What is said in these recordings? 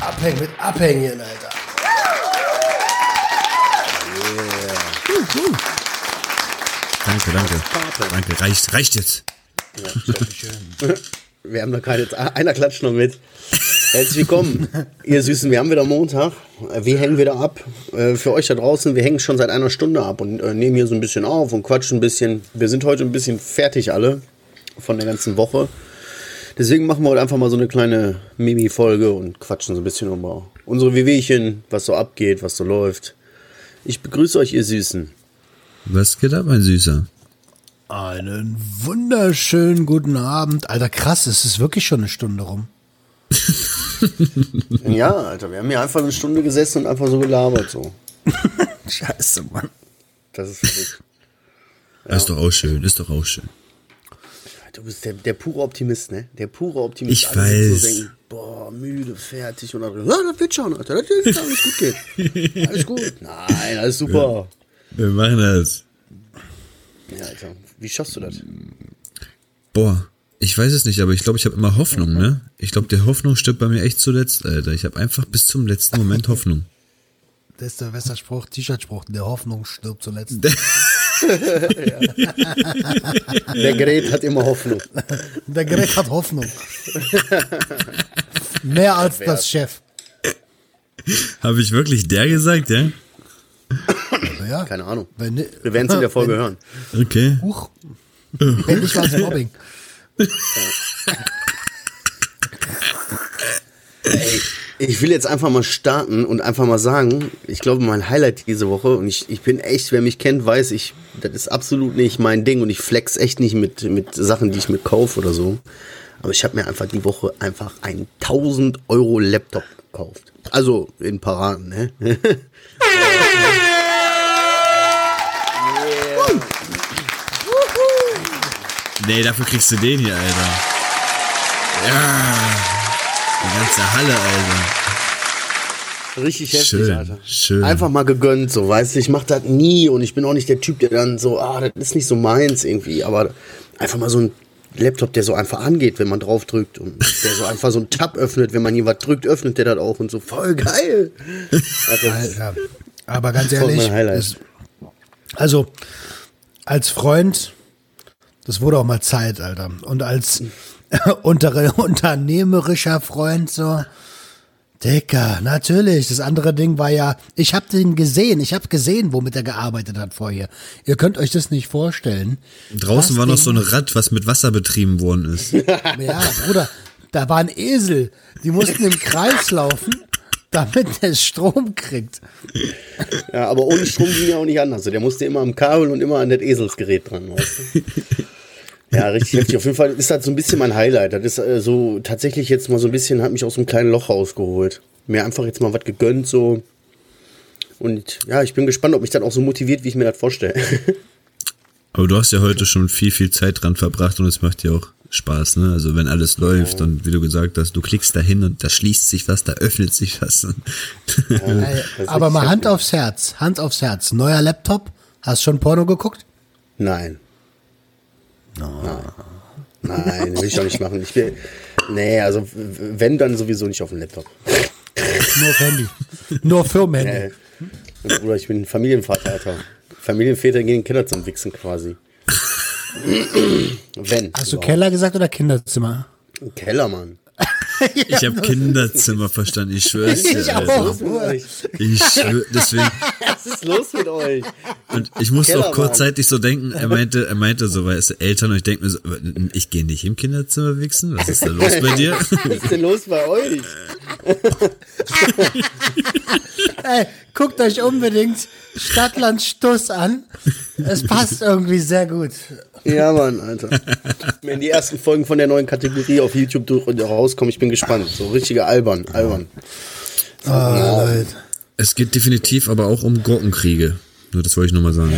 Abhängen mit Abhängen, Alter. Danke, danke. Danke, reicht, reicht jetzt. Wir haben da gerade jetzt einer klatscht noch mit. Herzlich willkommen, ihr Süßen. Wir haben wieder Montag. Wir hängen wieder ab. Äh, Für euch da draußen, wir hängen schon seit einer Stunde ab und äh, nehmen hier so ein bisschen auf und quatschen ein bisschen. Wir sind heute ein bisschen fertig alle von der ganzen Woche. Deswegen machen wir heute einfach mal so eine kleine Mimi-Folge und quatschen so ein bisschen über unsere Wehwehchen, was so abgeht, was so läuft. Ich begrüße euch, ihr Süßen. Was geht ab, mein Süßer? Einen wunderschönen guten Abend. Alter, krass, es ist wirklich schon eine Stunde rum. Ja, Alter, wir haben hier einfach eine Stunde gesessen und einfach so gelabert. So. Scheiße, Mann. Das ist verrückt. Ist doch auch schön, ist doch auch schön. Du bist der, der pure Optimist, ne? Der pure Optimist. Ich weiß. So denken, boah, müde, fertig. Und dann, ja, das wird schon, Alter. Das wird schon, alles gut geht. Alles gut. Nein, alles super. Wir machen das. Ja, Alter. Wie schaffst du das? Boah, ich weiß es nicht, aber ich glaube, ich habe immer Hoffnung, ne? Ich glaube, die Hoffnung stirbt bei mir echt zuletzt, Alter. Ich habe einfach bis zum letzten Moment Hoffnung. Das ist der Westerspruch, T-Shirt-Spruch. Der Hoffnung stirbt zuletzt. Der Gerät hat immer Hoffnung. Der Gerät hat Hoffnung. Mehr als das Chef. Habe ich wirklich der gesagt, ja? Ja. Keine Ahnung. Wenn, Wir werden es in der Folge hören. Okay. Huch. Wenn nicht, war es Mobbing. Ich will jetzt einfach mal starten und einfach mal sagen, ich glaube, mein Highlight diese Woche, und ich, ich bin echt, wer mich kennt, weiß, ich, das ist absolut nicht mein Ding und ich flex echt nicht mit, mit Sachen, die ich mir kaufe oder so. Aber ich habe mir einfach die Woche einfach einen 1000 Euro Laptop gekauft. Also in Paraden, ne? Nee, dafür kriegst du den hier, Alter. Ja. Die ganze Halle, Alter. Richtig heftig, Schön, Alter. schön. Einfach mal gegönnt, so, weißt du, ich mach das nie und ich bin auch nicht der Typ, der dann so, ah, das ist nicht so meins irgendwie, aber einfach mal so ein Laptop, der so einfach angeht, wenn man drauf drückt und der so einfach so einen Tab öffnet, wenn man hier was drückt, öffnet der das auch und so, voll geil. Alter, Alter. Aber ganz ehrlich, mein Highlight. es- also als Freund, das wurde auch mal Zeit, Alter. Und als unter, unternehmerischer Freund so, Dicker, natürlich. Das andere Ding war ja, ich habe den gesehen, ich habe gesehen, womit er gearbeitet hat vorher. Ihr könnt euch das nicht vorstellen. Draußen war noch so ein Rad, was mit Wasser betrieben worden ist. Ja, Bruder, da war ein Esel. Die mussten im Kreis laufen, damit der Strom kriegt. ja, aber ohne Strom ging ja auch nicht anders. Der musste immer am Kabel und immer an das Eselsgerät dran, weißt du? Ja, richtig heftig. Auf jeden Fall ist das so ein bisschen mein Highlight. Das ist äh, so tatsächlich jetzt mal so ein bisschen, hat mich aus einem kleinen Loch rausgeholt. Mir einfach jetzt mal was gegönnt, so. Und ja, ich bin gespannt, ob mich das auch so motiviert, wie ich mir das vorstelle. Aber du hast ja heute schon viel, viel Zeit dran verbracht und es macht dir auch Spaß, ne? Also wenn alles läuft und wie du gesagt hast, du klickst da hin und da schließt sich was, da öffnet sich was. Ey, aber mal Hand aufs Herz, Hand aufs Herz. Neuer Laptop, hast schon Porno geguckt? Nein. Nein, Nein, will ich auch nicht machen. Ich will, nee, also wenn, dann sowieso nicht auf dem Laptop. Nur auf Handy. Nur Firmenhandy. Äh, Bruder, ich bin Familienvater, Alter. Familienväter gehen in den Keller zum Wichsen quasi. Wenn. Hast du überhaupt. Keller gesagt oder Kinderzimmer? Keller, Mann. Ich habe Kinderzimmer verstanden, ich schwör's dir, Ich Alter. auch. Ich schwör, deswegen, Was ist los mit euch? und ich musste Keller, auch kurzzeitig so denken, er meinte, er meinte so, weißt du, Eltern, und ich denke mir so, ich gehe nicht im Kinderzimmer wichsen, was ist da los bei dir? Was ist denn los bei euch? Ey, guckt euch unbedingt Stadtland Stuss an. Es passt irgendwie sehr gut. Ja, Mann, Alter. Wenn die ersten Folgen von der neuen Kategorie auf YouTube durch rauskommen, ich bin gespannt. So richtige albern, albern. Oh, Leute. Es geht definitiv aber auch um Gurkenkriege. Nur das wollte ich nochmal sagen.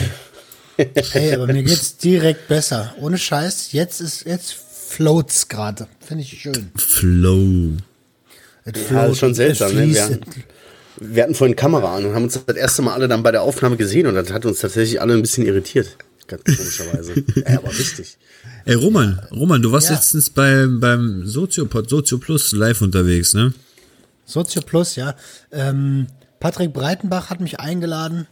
Ey, aber mir geht's direkt besser. Ohne Scheiß, jetzt ist, jetzt floats gerade. Finde ich schön. Flow. Es Ja, das ist schon seltsam, ne? Wir hatten, wir hatten vorhin Kamera an und haben uns das erste Mal alle dann bei der Aufnahme gesehen und das hat uns tatsächlich alle ein bisschen irritiert. Ganz komischerweise. ja, aber richtig. Ey, Roman, Roman, du warst Ja. letztens beim, beim Soziopod, Sozio Plus live unterwegs, ne? Sozio Plus, ja. Ähm, Patrick Breitenbach hat mich eingeladen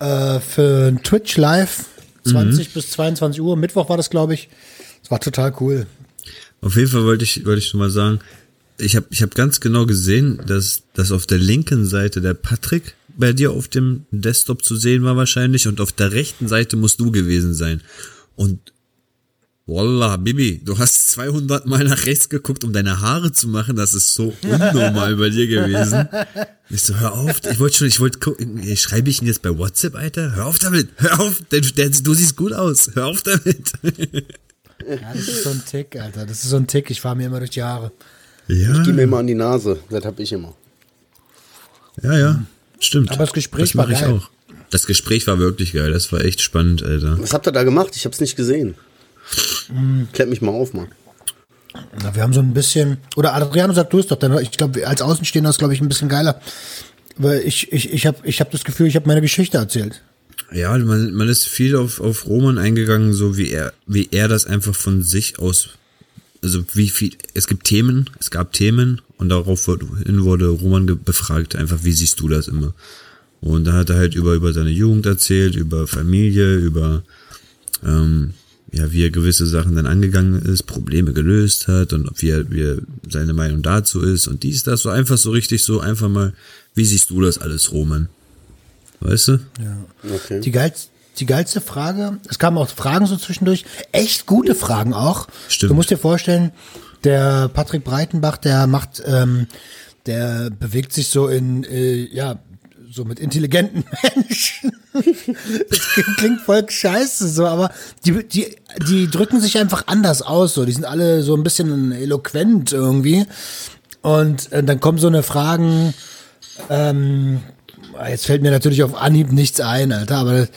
äh, für ein Twitch Live, 20 bis 22 Uhr. Mittwoch war das, glaube ich. Das war total cool. Auf jeden Fall wollte ich, wollte ich schon mal sagen, ich habe ich hab ganz genau gesehen, dass, dass auf der linken Seite der Patrick bei dir auf dem Desktop zu sehen war wahrscheinlich und auf der rechten Seite musst du gewesen sein. Und Wallah, Bibi, du hast 200 Mal nach rechts geguckt, um deine Haare zu machen. Das ist so unnormal bei dir gewesen. Ich so, hör auf, ich wollte schon, ich wollte gucken, ey, schreibe ich ihn jetzt bei WhatsApp, Alter? Hör auf damit, hör auf, der, der, du siehst gut aus, hör auf damit. Ja, das ist so ein Tick, Alter. Das ist so ein Tick. Ich fahre mir immer durch die Haare. Ja, Ich gehe mir immer an die Nase. Das habe ich immer. ja, ja, stimmt. Aber das Gespräch das war ich geil. auch. Das Gespräch war wirklich geil, das war echt spannend, Alter. Was habt ihr da gemacht? Ich habe es nicht gesehen. Klärt mich mal auf, Mann. Na, wir haben so ein bisschen, oder Adriano sagt du es doch, denn ich glaube, als Außenstehender ist glaube ich ein bisschen geiler. Weil ich, ich, ich habe ich hab das Gefühl, ich habe meine Geschichte erzählt. Ja, man, man ist viel auf, auf Roman eingegangen, so wie er, wie er das einfach von sich aus, also wie viel, es gibt Themen, es gab Themen und daraufhin wurde Roman befragt, einfach wie siehst du das immer? Und da hat er halt über, über seine Jugend erzählt, über Familie, über, ähm, ja, wie er gewisse Sachen dann angegangen ist, Probleme gelöst hat und wie er, wie er seine Meinung dazu ist und dies, das, so einfach so richtig so, einfach mal, wie siehst du das alles, Roman? Weißt du? Okay. Die, geilst, die geilste Frage, es kamen auch Fragen so zwischendurch, echt gute Fragen auch. Stimmt. Du musst dir vorstellen, der Patrick Breitenbach, der macht, ähm, der bewegt sich so in, äh, ja, so mit intelligenten Menschen. das klingt voll scheiße, so, aber die, die, die drücken sich einfach anders aus, so. Die sind alle so ein bisschen eloquent irgendwie. Und äh, dann kommen so eine Fragen, ähm, jetzt fällt mir natürlich auf Anhieb nichts ein, Alter, aber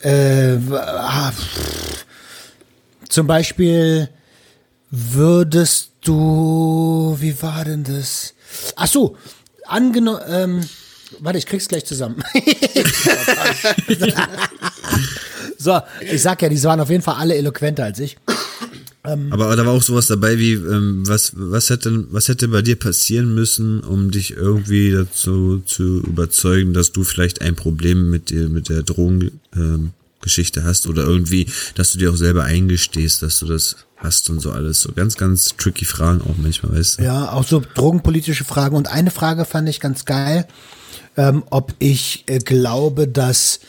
äh, ah, pff. zum Beispiel würdest du, wie war denn das? Ach so, angenommen, ähm, warte, ich krieg's gleich zusammen. so, ich sag ja, die waren auf jeden Fall alle eloquenter als ich. Aber da war auch sowas dabei wie, ähm, was, was hätte, was hätte bei dir passieren müssen, um dich irgendwie dazu zu überzeugen, dass du vielleicht ein Problem mit dir, mit der Drogengeschichte ähm, Geschichte hast oder irgendwie, dass du dir auch selber eingestehst, dass du das hast und so alles. So ganz, ganz tricky Fragen auch manchmal, weißt du? Ja, auch so drogenpolitische Fragen. Und eine Frage fand ich ganz geil, ähm, ob ich äh, glaube, dass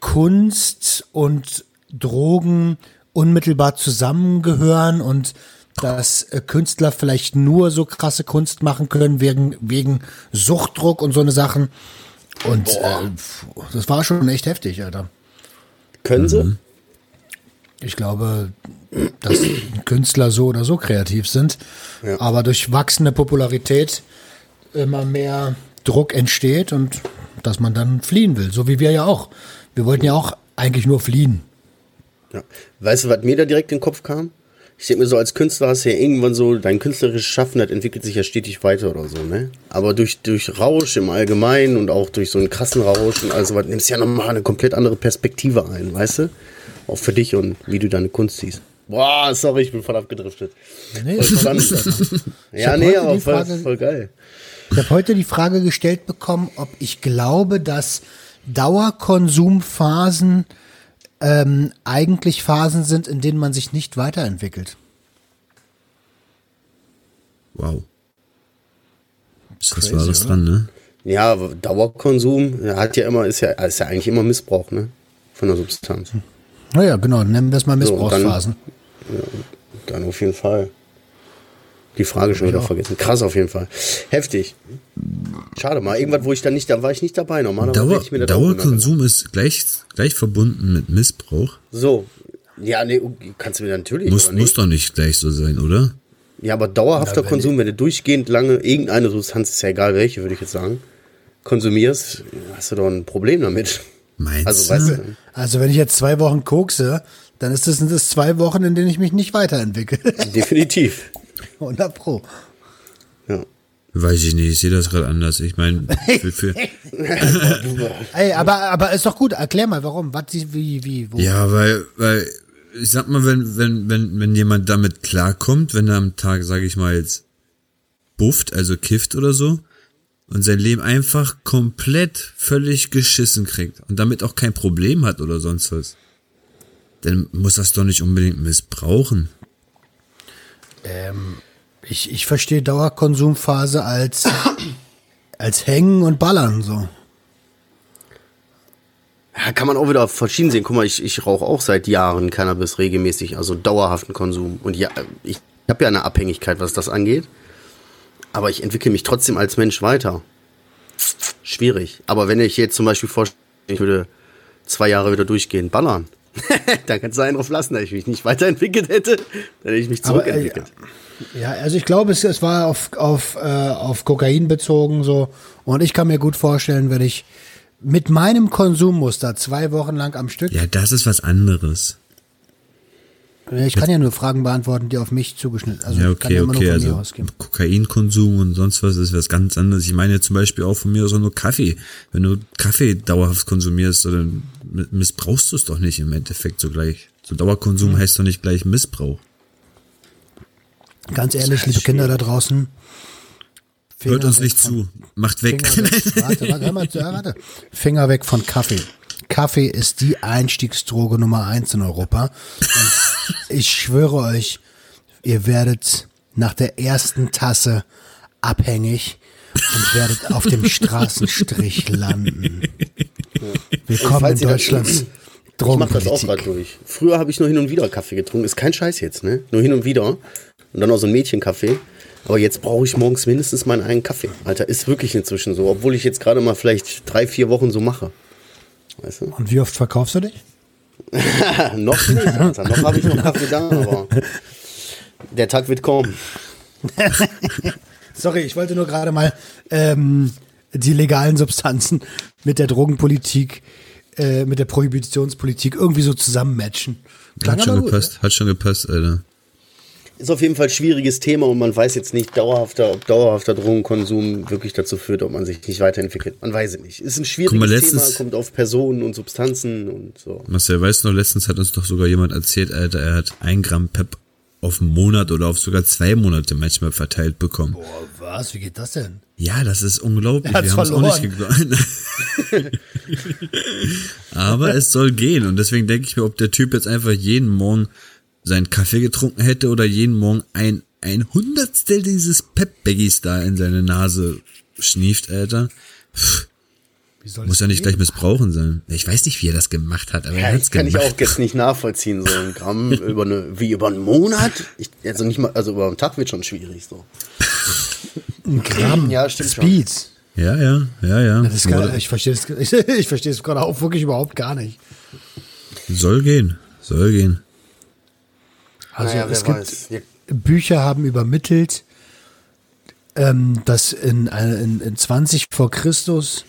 Kunst und Drogen unmittelbar zusammengehören und dass äh, Künstler vielleicht nur so krasse Kunst machen können wegen, wegen Suchtdruck und so eine Sachen. Und äh, das war schon echt heftig, Alter. Können sie? Mhm. Ich glaube, dass Künstler so oder so kreativ sind, Ja. aber durch wachsende Popularität immer mehr Druck entsteht und dass man dann fliehen will, so wie wir ja auch. Wir wollten ja auch eigentlich nur fliehen. Ja. Weißt du, was mir da direkt in den Kopf kam? Ich denke mir so, als Künstler hast du ja irgendwann so, dein künstlerisches Schaffen, das entwickelt sich ja stetig weiter oder so, ne? Aber durch, durch Rausch im Allgemeinen und auch durch so einen krassen Rausch und also was, nimmst du ja nochmal eine komplett andere Perspektive ein, weißt du? Auch für dich und wie du deine Kunst siehst. Boah, sorry, ich bin voll abgedriftet. Nee, Voll spannend. ja, nee, aber voll, Frage- voll geil. Ich habe heute die Frage gestellt bekommen, ob ich glaube, dass Dauerkonsumphasen ähm, eigentlich Phasen sind, in denen man sich nicht weiterentwickelt. Wow. Ist was Wahres oder? dran, ne? Ja, Dauerkonsum hat ja immer, ist ja, ist ja eigentlich immer Missbrauch, ne? Von der Substanz. Naja, genau, nennen wir es mal So, und dann- Missbrauchsphasen. Dann auf jeden Fall. Die Frage schon wieder auch. vergessen. Krass auf jeden Fall. Heftig. Schade mal. Irgendwas, wo ich dann nicht, da war ich nicht dabei. Normalerweise Dauer, ich mir das. Dauerkonsum ist gleich, gleich verbunden mit Missbrauch. So. Ja, nee, kannst du mir natürlich. Muss, muss doch nicht gleich so sein, oder? Ja, aber dauerhafter Ja, wenn Konsum, wenn du durchgehend lange irgendeine Substanz, ist ja egal welche, würde ich jetzt sagen, konsumierst, hast du doch ein Problem damit. Meinst Also, du? weißt du, Also wenn ich jetzt zwei Wochen kokse, dann ist das, sind das zwei Wochen, in denen ich mich nicht weiterentwickle. definitiv. 100 Pro. Ja. Weiß ich nicht, ich sehe das gerade anders. Ich meine, für, für, Ey, aber, aber ist doch gut. Erklär mal, warum. Was, wie, wie, wo. ja, weil, weil, ich sag mal, wenn, wenn, wenn, wenn jemand damit klarkommt, wenn er am Tag, sage ich mal, jetzt bufft, also kifft oder so, und sein Leben einfach komplett völlig geschissen kriegt und damit auch kein Problem hat oder sonst was, dann muss das doch nicht unbedingt missbrauchen. Ich, ich verstehe Dauerkonsumphase als, als Hängen und Ballern, so. Ja, kann man auch wieder verschieden sehen. Guck mal, ich, ich rauche auch seit Jahren Cannabis regelmäßig, also dauerhaften Konsum. Und ja, ich habe ja eine Abhängigkeit, was das angeht. Aber ich entwickle mich trotzdem als Mensch weiter. Schwierig. Aber wenn ich jetzt zum Beispiel vorstelle, ich würde zwei Jahre wieder durchgehen, ballern, dann kannst du einen drauf lassen, dass ich mich nicht weiterentwickelt hätte, dann hätte ich mich Aber, äh, zurückentwickelt. Ja, also ich glaube, es, es war auf, auf, äh, auf Kokain bezogen so. Und ich kann mir gut vorstellen, wenn ich mit meinem Konsummuster zwei Wochen lang am Stück, Ja, das ist was anderes. ich kann ja nur Fragen beantworten, die auf mich zugeschnitten Also Ja, ich kann okay, ja immer nur okay, von mir also ausgehen. Kokainkonsum und sonst was ist was ganz anderes. Ich meine zum Beispiel auch von mir aus auch nur Kaffee. Wenn du Kaffee dauerhaft konsumierst, dann missbrauchst du es doch nicht im Endeffekt so gleich. So Dauerkonsum Hm. heißt doch nicht gleich Missbrauch. Ganz ehrlich, liebe Kinder da draußen. Finger Hört uns nicht von- zu. Macht weg. Finger weg, warte, warte, hör mal, zu, warte. Finger weg von Kaffee. Kaffee ist die Einstiegsdroge Nummer eins in Europa. Und ich schwöre euch, ihr werdet nach der ersten Tasse abhängig und werdet auf dem Straßenstrich landen. Willkommen in Deutschlands Ich mach das auch Drogenpolitik. gerade durch. Früher habe ich nur hin und wieder Kaffee getrunken. Ist kein Scheiß jetzt, ne? Nur hin und wieder. Und dann auch so ein Mädchenkaffee. Aber jetzt brauche ich morgens mindestens meinen eigenen Kaffee. Alter, ist wirklich inzwischen so. Obwohl ich jetzt gerade mal vielleicht drei, vier Wochen so mache. Weißt du? Und wie oft verkaufst du dich? noch nicht, Alter. Noch habe ich noch Kaffee da, aber der Tag wird kommen. Sorry, ich wollte nur gerade mal ähm, die legalen Substanzen mit der Drogenpolitik, äh, mit der Prohibitionspolitik irgendwie so zusammenmatchen. Hat schon gut, gepasst, hat schon gepasst, Alter. Ist auf jeden Fall ein schwieriges Thema und man weiß jetzt nicht dauerhafter, ob dauerhafter Drogenkonsum wirklich dazu führt, ob man sich nicht weiterentwickelt. Man weiß es nicht. Ist ein schwieriges mal, letztens- Thema, kommt auf Personen und Substanzen und so. Marcel, weißt du noch, letztens hat uns doch sogar jemand erzählt, Alter, er hat ein Gramm Pep auf einen Monat oder auf sogar zwei Monate manchmal verteilt bekommen. Boah, was? Wie geht das denn? Ja, das ist unglaublich. Wir haben es auch nicht geglaubt. Aber es soll gehen. Und deswegen denke ich mir, ob der Typ jetzt einfach jeden Morgen seinen Kaffee getrunken hätte oder jeden Morgen ein, ein Hundertstel dieses Pep-Baggies da in seine Nase schnieft, Alter. Wie soll Muss ja nicht gehen? gleich missbrauchen sein. Ich weiß nicht, wie er das gemacht hat, aber er Ja, hat's kann gemacht. ich auch jetzt nicht nachvollziehen, so ein Gramm über eine, wie über einen Monat? Ich, also nicht mal, also über einen Tag wird schon schwierig, so. Ein Gramm Ja, stimmt schon. Speeds. Ja, ja, ja, ja. Das ist geil. Ich verstehe es ich, ich verstehe es gerade auch wirklich überhaupt gar nicht. Soll gehen. Soll gehen. Also Naja, es gibt weiß. Ja, Bücher haben übermittelt, ähm, dass in, in, in 20 vor Christus.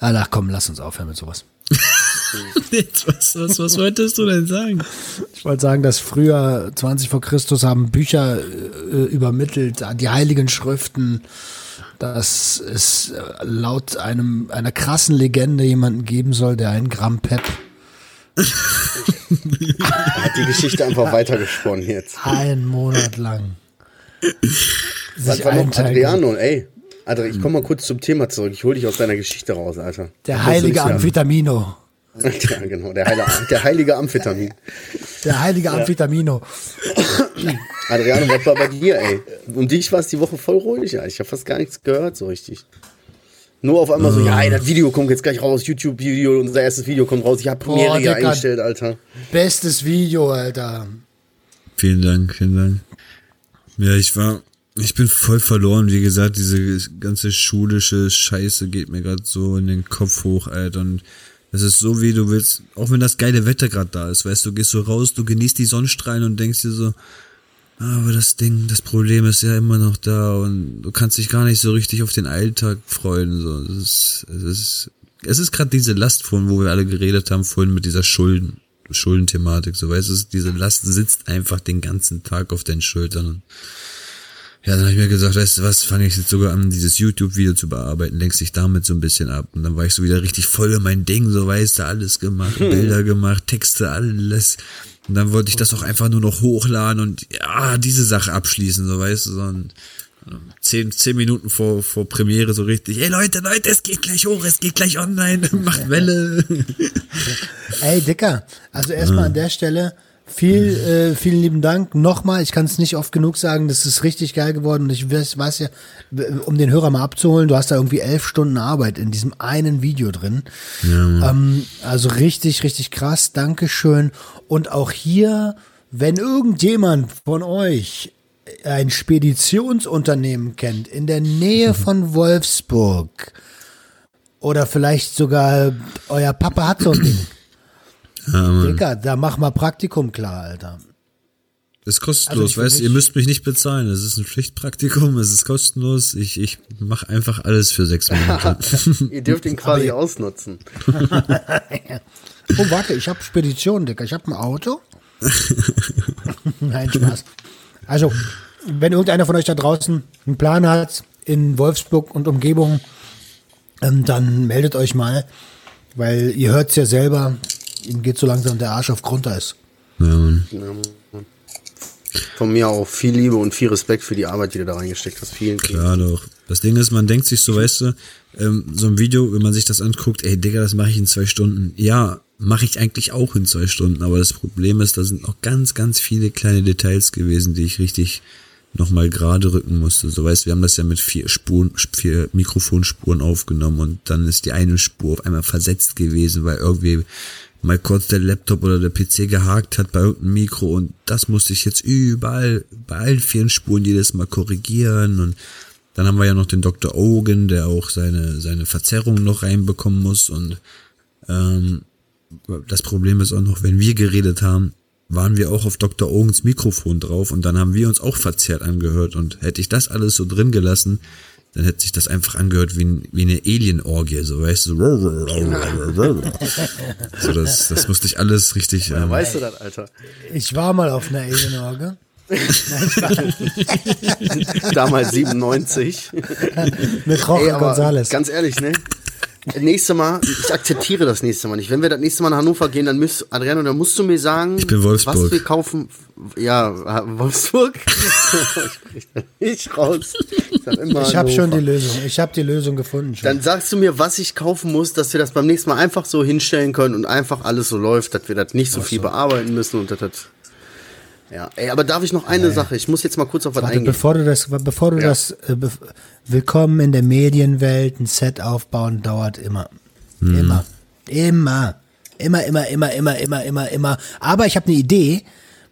Ah, ach komm, lass uns aufhören mit sowas. Jetzt, was, was, was wolltest du denn sagen? Ich wollte sagen, dass früher 20 vor Christus haben Bücher äh, übermittelt, die heiligen Schriften, dass es äh, laut einem einer krassen Legende jemanden geben soll, der ein Gramm Pep hat die Geschichte einfach weitergesponnen jetzt. einen Monat lang Was war noch Adriano, ey. Adri, ich komme mal kurz zum Thema zurück. Ich hole dich aus deiner Geschichte raus, Alter. Der heilige Amphetamino. Ja, genau, der, heile, der heilige Amphetamin. Der heilige Amphetamino. Adriano, was war bei dir, ey? Um dich war es die Woche voll ruhig, ja. Ich habe fast gar nichts gehört, so richtig. Nur auf einmal so, ja, ey, das Video kommt jetzt gleich raus, YouTube-Video, unser erstes Video kommt raus. Ich habe Boah, Premiere hier Dicker. eingestellt, Alter. Bestes Video, Alter. Vielen Dank, vielen Dank. Ja, ich war, ich bin voll verloren. Wie gesagt, diese ganze schulische Scheiße geht mir gerade so in den Kopf hoch, Alter. Und das ist so, wie du willst, auch wenn das geile Wetter gerade da ist, weißt du, gehst so raus, du genießt die Sonnenstrahlen und denkst dir so, "Ah, aber das Ding, das Problem ist ja immer noch da und du kannst dich gar nicht so richtig auf den Alltag freuen. So, es ist, es ist, es ist gerade diese Last von, wo wir alle geredet haben vorhin mit dieser Schulden, Schuldenthematik. So weißt du, diese Last sitzt einfach den ganzen Tag auf deinen Schultern. Und Ja, dann habe ich mir gesagt, weißt du was, fange ich jetzt sogar an, dieses YouTube-Video zu bearbeiten, lenkst dich damit so ein bisschen ab. Und dann war ich so wieder richtig voll in mein Ding, so weißt du, alles gemacht, Bilder gemacht, Texte, alles. Und dann wollte ich das auch einfach nur noch hochladen und ja, diese Sache abschließen, so weißt du, so ein, zehn, zehn Minuten vor, vor Premiere so richtig, hey Leute, Leute, es geht gleich hoch, es geht gleich online, macht Welle. Ey, Dicker, also erstmal an der Stelle viel, äh, vielen lieben Dank. Nochmal, ich kann es nicht oft genug sagen, das ist richtig geil geworden. Und ich weiß, weiß ja, um den Hörer mal abzuholen, du hast da irgendwie elf Stunden Arbeit in diesem einen Video drin. Ja, ähm, also richtig, richtig krass. Dankeschön. Und auch hier, wenn irgendjemand von euch ein Speditionsunternehmen kennt in der Nähe von Wolfsburg oder vielleicht sogar euer Papa hat so ein Ding. Ja, Digga, da mach mal Praktikum klar, Alter. Das ist kostenlos, Also weißt du, ihr müsst mich nicht bezahlen. Es ist ein Pflichtpraktikum, es ist kostenlos. Ich, ich mache einfach alles für sechs Monate. Ihr dürft ihn quasi ausnutzen. Oh, warte, ich habe Spedition, Digga. Ich habe ein Auto. Nein, Spaß. Also, wenn irgendeiner von euch da draußen einen Plan hat in Wolfsburg und Umgebung, ähm, dann meldet euch mal, weil ihr hört's ja selber, ihm geht so langsam der Arsch auf Grundeis. ja, Mann. Von mir auch viel Liebe und viel Respekt für die Arbeit, die du da reingesteckt hast. Vielen, vielen Klar doch. Das Ding ist, man denkt sich so, weißt du, ähm, so ein Video, wenn man sich das anguckt, ey Digga, das mache ich in zwei Stunden. Ja, mache ich eigentlich auch in zwei Stunden, aber das Problem ist, da sind noch ganz, ganz viele kleine Details gewesen, die ich richtig nochmal gerade rücken musste. So weißt, du, wir haben das ja mit vier Spuren, vier Mikrofonspuren aufgenommen und dann ist die eine Spur auf einmal versetzt gewesen, weil irgendwie mal kurz der Laptop oder der PC gehakt hat bei irgendeinem Mikro und das musste ich jetzt überall, bei allen vier Spuren jedes Mal korrigieren und dann haben wir ja noch den Dr. Ogen, der auch seine, seine Verzerrung noch reinbekommen muss und ähm, das Problem ist auch noch, wenn wir geredet haben, waren wir auch auf Dr. Ogens Mikrofon drauf und dann haben wir uns auch verzerrt angehört und hätte ich das alles so drin gelassen, dann hätte sich das einfach angehört wie, ein, wie eine Alien-Orgie, so weißt du. So, das, das musste ich alles richtig. Ähm, Weißt du das, Alter? Ich war mal auf einer Alien-Orge. Damals 97. Mit aber Gonzales. ganz ehrlich, ne? Nächste Mal, ich akzeptiere das nächste Mal nicht. Wenn wir das nächste Mal nach Hannover gehen, dann müsst, Adriano, dann musst du mir sagen, Ich bin Wolfsburg. was wir kaufen. Ja, Wolfsburg? ich krieg das nicht raus. Ich, Ich habe schon die. Lösung. Ich habe die Lösung gefunden schon. Dann sagst du mir, was ich kaufen muss, dass wir das beim nächsten Mal einfach so hinstellen können und einfach alles so läuft, dass wir das nicht so viel bearbeiten müssen und das, das ja, ey, aber darf ich noch eine Sache? Ich muss jetzt mal kurz auf was Warte, eingehen. bevor du das, bevor du Ja. das, äh, bev- willkommen in der Medienwelt, ein Set aufbauen dauert immer. Immer. Immer. Immer, immer, immer, immer, immer, immer, immer. Aber ich habe eine Idee.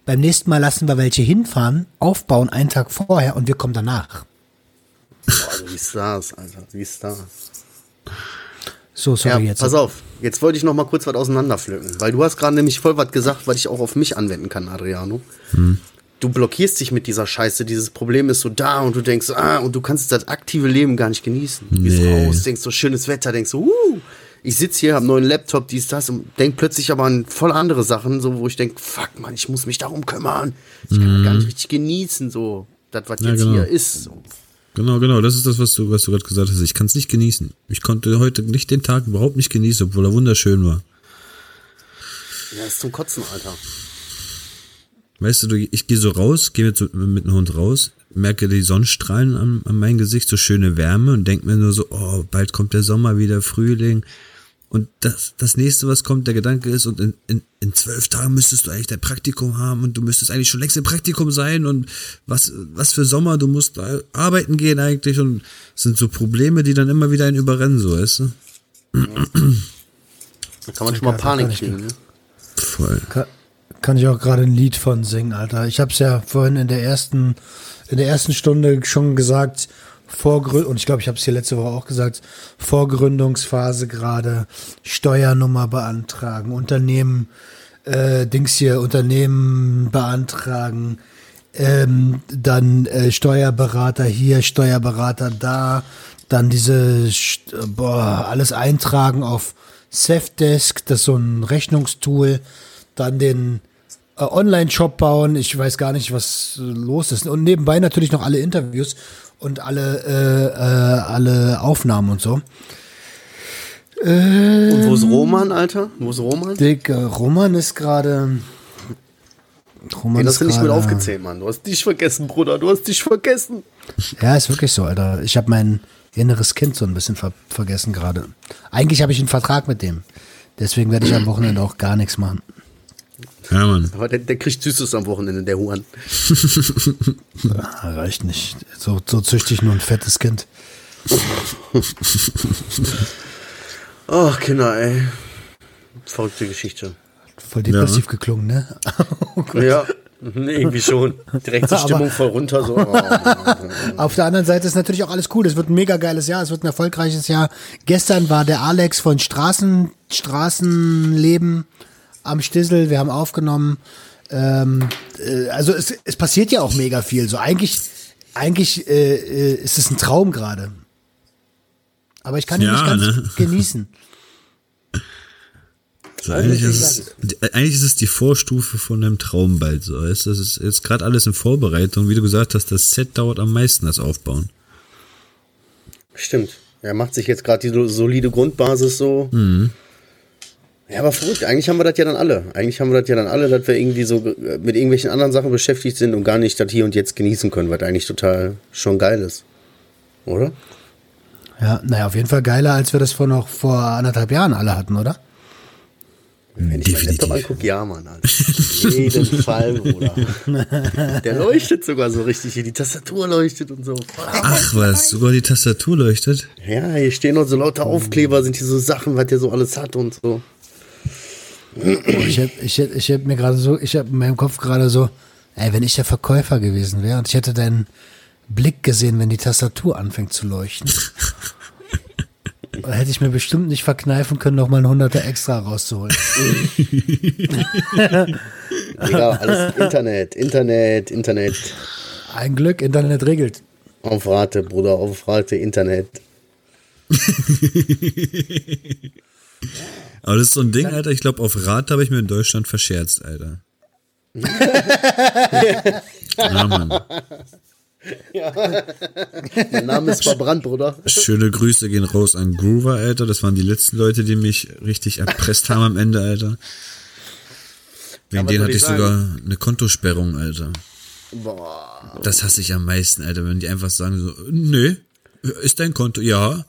Beim nächsten Mal lassen wir welche hinfahren, aufbauen einen Tag vorher und wir kommen danach. Boah, wie ist das, Alter? Wie ist das? So, sorry Ja, jetzt. pass auf. Jetzt wollte ich noch mal kurz was auseinanderpflücken, weil du hast gerade nämlich voll was gesagt, was ich auch auf mich anwenden kann, Adriano. Du blockierst dich mit dieser Scheiße. Dieses Problem ist so da und du denkst, ah, und du kannst das aktive Leben gar nicht genießen. Du gehst Nee. raus, denkst so schönes Wetter, denkst so, uh, ich sitze hier, hab einen neuen Laptop, dies, das und denk plötzlich aber an voll andere Sachen, so wo ich denk, fuck man, ich muss mich darum kümmern. Ich kann das gar nicht richtig genießen, so das, was Ja, jetzt genau. hier ist. So. Genau, genau, das ist das, was du, was du gerade gesagt hast. Ich kann es nicht genießen. Ich konnte heute nicht den Tag überhaupt nicht genießen, obwohl er wunderschön war. Ja, ist zum Kotzen, Alter. Weißt du, ich gehe so raus, gehe mit, so, mit dem Hund raus, merke die Sonnenstrahlen an, an meinem Gesicht, so schöne Wärme und denke mir nur so, oh, bald kommt der Sommer wieder, Frühling. Und das, das nächste, was kommt, der Gedanke ist, und in, in, in zwölf Tagen müsstest du eigentlich dein Praktikum haben und du müsstest eigentlich schon längst im Praktikum sein und was, was für Sommer, du musst da arbeiten gehen eigentlich und es sind so Probleme, die dann immer wieder einen überrennen, so, weißt du? Da kann man schon mal Panik kriegen, ne? Voll. Kann, kann ich auch gerade ein Lied von singen, Alter. Ich habe es ja vorhin in der ersten, in der ersten Stunde schon gesagt, Vorgrü und ich glaube, ich habe es hier letzte Woche auch gesagt, Vorgründungsphase gerade, Steuernummer beantragen, Unternehmen, äh, Dings hier, Unternehmen beantragen, ähm, dann äh, Steuerberater hier, Steuerberater da, dann diese, boah, alles eintragen auf Safdesk, das ist so ein Rechnungstool, dann den äh, Online-Shop bauen. Ich weiß gar nicht, was äh, los ist. Und nebenbei natürlich noch alle Interviews und alle, äh, äh, alle Aufnahmen und so. Und wo ist Roman, Alter? Wo ist Roman? Dick, äh, Roman ist gerade. Roman Ey, das ist nicht mit aufgezählt, Mann. Du hast dich vergessen, Bruder. Du hast dich vergessen. Ja, ist wirklich so, Alter. Ich habe mein inneres Kind so ein bisschen ver vergessen gerade. Eigentlich habe ich einen Vertrag mit dem. Deswegen werde ich am Wochenende auch gar nichts machen. Ja, Mann. Aber der, der kriegt Süßes am Wochenende, der Huan. Ah, Reicht nicht. So, so züchte ich nur ein fettes Kind. Ach, Kinder, ey. Verrückte Geschichte. Voll depressiv geklungen, ne? Ja, mhm, irgendwie schon. Direkt die Stimmung voll runter. So. Oh, Auf der anderen Seite ist natürlich auch alles cool. Es wird ein mega geiles Jahr. Es wird ein erfolgreiches Jahr. Gestern war der Alex von Straßen, Straßenleben am Stissel. Wir haben aufgenommen. Ähm, äh, also es, es passiert ja auch mega viel. So eigentlich, eigentlich äh, äh, ist es ein Traum gerade. Aber ich kann ihn Ja, nicht ganz ne? genießen. So, eigentlich, ist es, eigentlich ist es die Vorstufe von einem Traum bald. So. Es es ist jetzt gerade alles in Vorbereitung. Wie du gesagt hast, das Set dauert am meisten, das Aufbauen. Stimmt. Er macht sich jetzt gerade die so- solide Grundbasis so. Ja, aber verrückt. Eigentlich haben wir das ja dann alle. Eigentlich haben wir das ja dann alle, dass wir irgendwie so äh, mit irgendwelchen anderen Sachen beschäftigt sind und gar nicht das hier und jetzt genießen können, was eigentlich total schon geil ist. Oder? Ja, naja, auf jeden Fall geiler, als wir das vor noch vor anderthalb Jahren alle hatten, oder? Wenn ich meinen Laptop angucke, ja, Mann. Alter. Auf jeden Fall, Bruder. Der leuchtet sogar so richtig hier. Die Tastatur leuchtet und so. Ach was, sogar die Tastatur leuchtet. Ja, hier stehen noch so lauter Aufkleber, sind hier so Sachen, was der so alles hat und so. Ich hätte ich hätt, ich hätt mir gerade so, ich habe in meinem Kopf gerade so, ey, wenn ich der Verkäufer gewesen wäre und ich hätte deinen Blick gesehen, wenn die Tastatur anfängt zu leuchten, dann hätte ich mir bestimmt nicht verkneifen können, noch mal ein Hunderter extra rauszuholen. Ja, alles Internet, Internet, Internet. Ein Glück, Internet regelt. Auf Rate, Bruder, auf Rate, Internet. Aber das ist so ein Ding, Alter. Ich glaube, auf Rat habe ich mir in Deutschland verscherzt, Alter. ja, Mann. Mein Name ist verbrannt, Bruder. Schöne Grüße gehen raus an Groover, Alter. Das waren die letzten Leute, die mich richtig erpresst haben am Ende, Alter. Wegen was denen hatte ich sagen? sogar eine Kontosperrung, Alter. Boah. Das hasse ich am meisten, Alter, wenn die einfach sagen so, nee, ist dein Konto? Ja.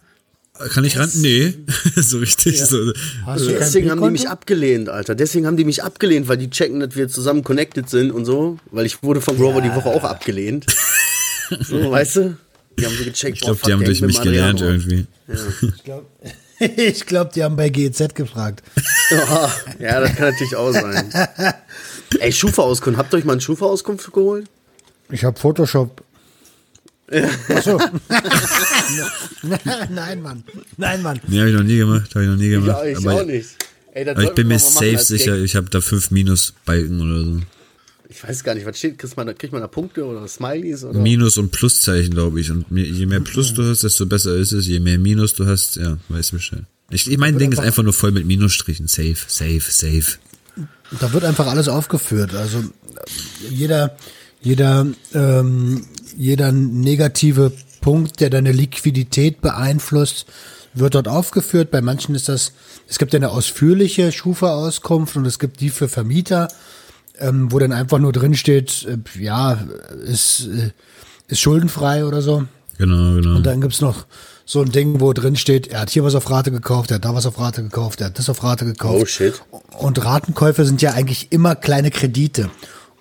Kann ich ran? Nee. so richtig so. Hast du kein Deswegen haben die mich abgelehnt, Alter. Deswegen haben die mich abgelehnt, weil die checken, dass wir zusammen connected sind und so. Weil ich wurde von Grover die Woche auch abgelehnt. So, weißt du? Die haben so gecheckt. Ich glaube, die haben durch mich gelernt irgendwie. Ich glaube, die haben bei GEZ gefragt. Ja, das kann natürlich auch sein. Ey, Schufa-Auskunft. Habt ihr euch mal eine Schufa-Auskunft geholt? Ich habe Photoshop. Achso. Nein, Mann. Nein, Mann. Nee, habe ich noch nie gemacht, habe ich noch nie gemacht. Ja, ich aber, auch nicht. Ey, das aber ich bin mir safe sicher, Gag. ich habe da fünf Minusbalken oder so. Ich weiß gar nicht, was steht? Kriegt man, da- kriegt man da Punkte oder Smileys? Oder? Minus- und Pluszeichen, glaube ich. Und je mehr Plus du hast, desto besser ist es. Je mehr Minus du hast, ja, weißt du Bescheid. Ich, ich mein Ding ist einfach nur voll mit Minusstrichen. Safe, safe, safe. Da wird einfach alles aufgeführt. Also jeder, jeder, ähm, jeder negative Punkt, der deine Liquidität beeinflusst, wird dort aufgeführt. Bei manchen ist das, es gibt ja eine ausführliche Schufa-Auskunft und es gibt die für Vermieter, ähm, wo dann einfach nur drin steht, äh, ja, ist, äh, ist schuldenfrei oder so. Genau, genau. Und dann gibt's noch so ein Ding, wo drin steht, er hat hier was auf Rate gekauft, er hat da was auf Rate gekauft, er hat das auf Rate gekauft. Oh, shit. Und Ratenkäufe sind ja eigentlich immer kleine Kredite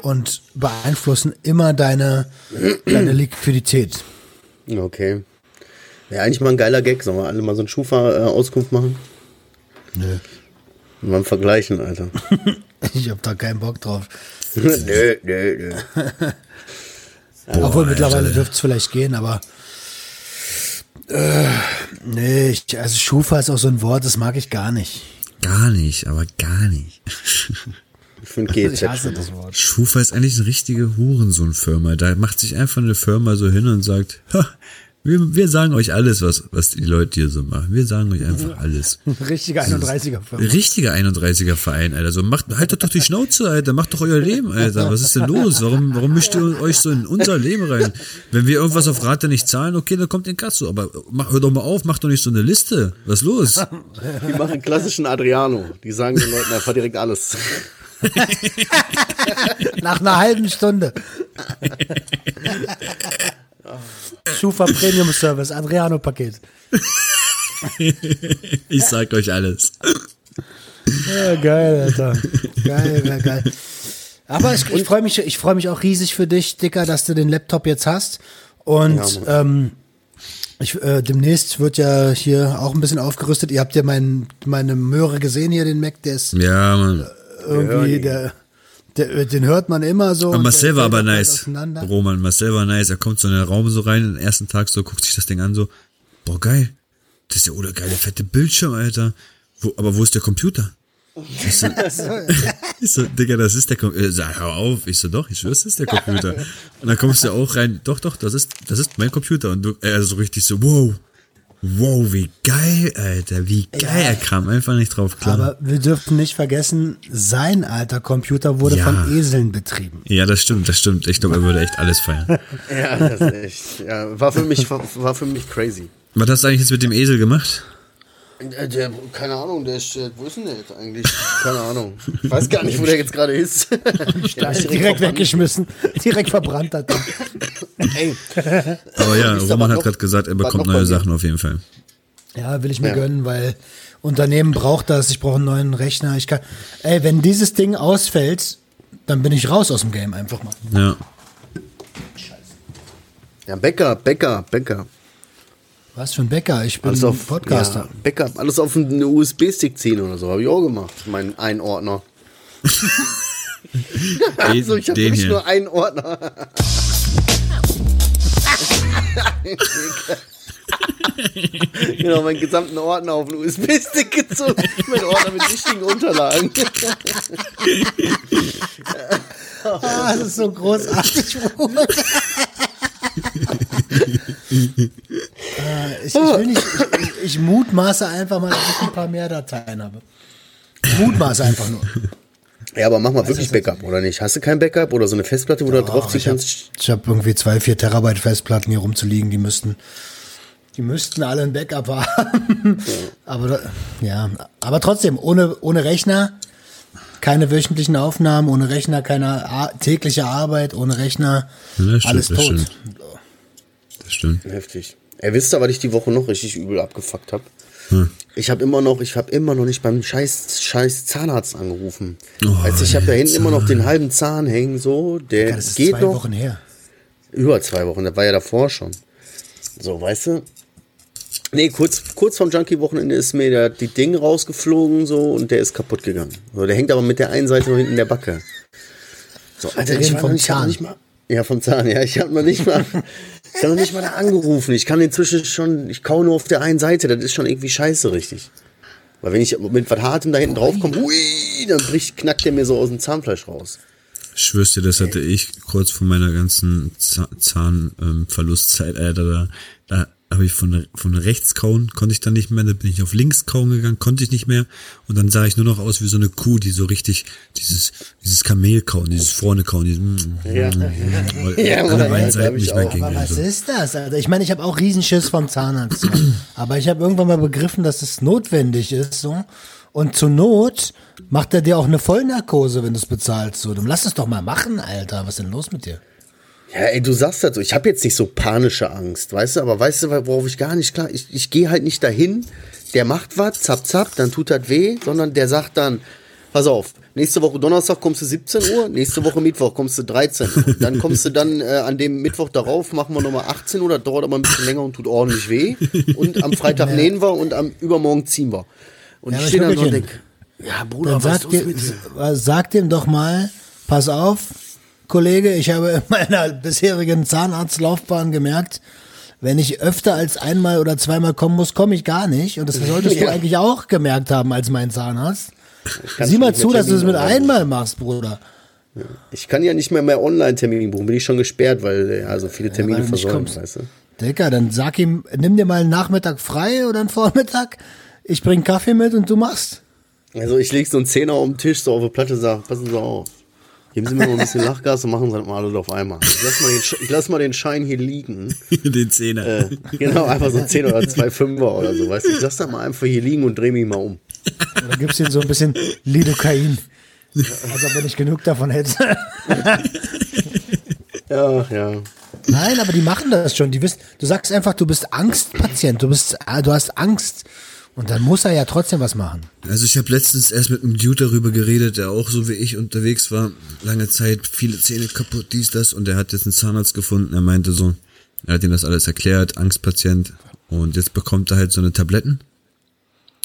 und beeinflussen immer deine, deine Liquidität. Okay. Wäre eigentlich mal ein geiler Gag. Sollen wir alle mal so eine Schufa-Auskunft machen? Nö. Und mal vergleichen, Alter. Ich habe da keinen Bock drauf. nö, nö, nö. Obwohl mittlerweile Alter. dürfte es vielleicht gehen, aber äh, nee, ich, also Schufa ist auch so ein Wort, das mag ich gar nicht. Gar nicht, aber gar nicht. Ich finde GZ. Ich hasse das Wort. Schufa ist eigentlich eine richtige Hurensohn-Firma. Da macht sich einfach eine Firma so hin und sagt, ha, Wir, wir sagen euch alles, was, was die Leute hier so machen. Wir sagen euch einfach alles. Richtiger 31er Firma. Richtiger 31er Verein, Alter. So macht, haltet doch die Schnauze, Alter. Macht doch euer Leben, Alter. Was ist denn los? Warum, warum mischt ihr euch so in unser Leben rein? Wenn wir irgendwas auf Rate nicht zahlen, okay, dann kommt in Kasso. Aber mach, hör doch mal auf, mach doch nicht so eine Liste. Was ist los? Die machen klassischen Adriano. Die sagen den Leuten einfach direkt alles. Nach einer halben Stunde. Schufa Premium Service, Adriano Paket. Ich sag euch alles. Ja, geil, Alter. Geil, geil, geil. Aber ich, ich freue mich, ich freue mich auch riesig für dich, Dicker, dass du den Laptop jetzt hast. Und Ja, ähm, ich, äh, demnächst wird ja hier auch ein bisschen aufgerüstet. Ihr habt ja mein, meine Möhre gesehen hier, den Mac, der ist Ja, Mann. Irgendwie, der, der, den hört man immer so. Aber Marcel war aber nice. Roman, Marcel war nice. Er kommt so in den Raum so rein, den ersten Tag so, guckt sich das Ding an, so, boah, geil. Das ist ja oder geile fette Bildschirm, Alter. Wo, aber wo ist der Computer? Ich so, ich so, Digga, das ist der Computer. Sag, hör auf. Ich so, doch, ich schwöre, das ist der Computer. Und dann kommst du auch rein, doch, doch, das ist, das ist mein Computer. Und du, er so richtig so, wow. Wow, wie geil, Alter, wie geil. Er kam einfach nicht drauf klar. Aber wir dürften nicht vergessen, sein alter Computer wurde Ja. von Eseln betrieben. ja, das stimmt, das stimmt. Ich glaube, er würde echt alles feiern. Ja, das ist echt. Ja, war für mich, war, war für mich crazy. Was hast du eigentlich jetzt mit dem Esel gemacht? Äh, Der, keine Ahnung, der ist, äh, wo ist denn der jetzt eigentlich? Keine Ahnung. Ich weiß gar nicht, wo der jetzt gerade ist. Ja, ist Direkt weggeschmissen, direkt verbrannt hat. er. Ey, Aber ja, Roman hat gerade gesagt, er bekommt neue. Sachen auf jeden Fall. Ja, will ich mir Ja. gönnen, weil Unternehmen braucht das. Ich brauche einen neuen Rechner. Ich kann, ey, wenn dieses Ding ausfällt, dann bin ich raus aus dem Game einfach mal. Ja. ja, Bäcker, Bäcker, Bäcker. Was für ein Bäcker? Ich bin Alles auf Podcaster. Ja, Backup, alles auf einen USB-Stick ziehen oder so. Habe ich auch gemacht. Mein Einordner. Also ich habe den wirklich hier. nur einen Ordner. genau, meinen gesamten Ordner auf einen USB-Stick gezogen. Mein Ordner mit wichtigen Unterlagen. Ah, das ist so großartig. Äh, ich, ich, will nicht, ich, ich, mutmaße einfach mal, dass ich ein paar mehr Dateien habe. Ich mutmaße einfach nur. Ja, aber mach mal wirklich Backup, oder nicht? Hast du kein Backup oder so eine Festplatte, wo du da drauf ziehen ich habe kannst? ich hab irgendwie zwei, vier Terabyte Festplatten hier rumzuliegen, die müssten, die müssten alle ein Backup haben. aber ja, aber trotzdem, ohne, ohne Rechner, keine wöchentlichen Aufnahmen, ohne Rechner, keine tägliche Arbeit, ohne Rechner, Ja, stimmt, alles tot. stimmt. Das stimmt. Heftig. Ey, wisst was ich die Woche noch richtig übel abgefuckt habe? Hm. Ich habe immer noch, ich habe immer noch nicht beim scheiß, scheiß Zahnarzt angerufen. Oh, also ich habe da hinten immer noch den halben Zahn hängen, so, der Ja, das ist geht zwei noch. Wochen her. Über zwei Wochen, das war ja davor schon. So, weißt du? Nee, kurz, kurz vorm Junkie-Wochenende ist mir der, die Ding rausgeflogen so und der ist kaputt gegangen. So, der hängt aber mit der einen Seite noch hinten in der Backe. So, Alter, ich vom war noch ich Zahn. nicht mal. Ja, vom Zahn, ja. Ich habe noch nicht mal. ich habe noch nicht mal da angerufen. Ich kann inzwischen schon, ich kau nur auf der einen Seite. Das ist schon irgendwie scheiße, richtig. Weil wenn ich mit was Hartem da hinten drauf komme, hui, dann bricht, knackt der mir so aus dem Zahnfleisch raus. Ich schwör's dir, das hatte ich kurz vor meiner ganzen Zahnverlustzeit, ähm, Alter. Da, da habe ich von, von rechts kauen, konnte ich dann nicht mehr. Dann bin ich auf links kauen gegangen, konnte ich nicht mehr. Und dann sah ich nur noch aus wie so eine Kuh, die so richtig dieses, dieses Kamel kauen, dieses vorne kauen, dieses, Ja. weil Ja, alle Mann, beiden ja, Seiten glaub ich nicht mehr auch. ging. Aber was Also. ist das? Alter? Ich meine, ich habe auch Riesenschiss vom Zahnarzt. aber ich habe irgendwann mal begriffen, dass es notwendig ist. So. Und zur Not macht er dir auch eine Vollnarkose, wenn du es bezahlst. So. Dann lass es doch mal machen, Alter. Was ist denn los mit dir? Ja, ey, du sagst das so. Ich habe jetzt nicht so panische Angst, weißt du? Aber weißt du, worauf ich gar nicht klar... Ich, ich gehe halt nicht dahin, der macht was, zapp, zapp, dann tut das weh, sondern der sagt dann, pass auf, nächste Woche Donnerstag kommst du 17 Uhr, nächste Woche Mittwoch kommst du 13 Uhr. Dann kommst du dann äh, an dem Mittwoch darauf, machen wir nochmal 18 Uhr, das dauert aber ein bisschen länger und tut ordentlich weh. Und am Freitag nähen wir und am übermorgen ziehen wir. Und Ja, ich stehe dann und denke, ja, Bruder, Dann was ist sag, los dir, mit dir? s- sag dem doch mal, pass auf, Kollege, ich habe in meiner bisherigen Zahnarztlaufbahn gemerkt, wenn ich öfter als einmal oder zweimal kommen muss, komme ich gar nicht. Und das solltest du Ja. eigentlich auch gemerkt haben als mein Zahnarzt. Sieh mal zu, dass du es mit einmal machst, Bruder. Ich kann ja nicht mehr mehr Online-Termin buchen, bin ich schon gesperrt, weil ja, so viele Termine du nicht versäumt, weißt du? Dicker, dann sag ihm, nimm dir mal einen Nachmittag frei oder einen Vormittag. Ich bring Kaffee mit und du machst. Also ich leg so einen Zehner auf den Tisch, so auf die Platte, sag, passen Sie auf. Geben Sie mir noch ein bisschen Lachgas und machen Sie das mal alles auf einmal. Ich lass mal lass mal den Schein hier liegen. Den Zehner. Äh, genau, einfach so 10 oder 2 Fünfer oder so, weißt du. Ich lass das mal einfach hier liegen und dreh mich mal um. Oder gibst ihm so ein bisschen Lidocain. Als ob er nicht genug davon hätte. Ja, ja. Nein, aber die machen das schon. Die wissen, du sagst einfach, du bist Angstpatient, du bist, äh, du hast Angst. Und dann muss er ja trotzdem was machen. Also ich habe letztens erst mit einem Dude darüber geredet, der auch so wie ich unterwegs war, lange Zeit, viele Zähne kaputt, dies, das, und der hat jetzt einen Zahnarzt gefunden. Er meinte so, er hat ihm das alles erklärt, Angstpatient, und jetzt bekommt er halt so eine Tabletten.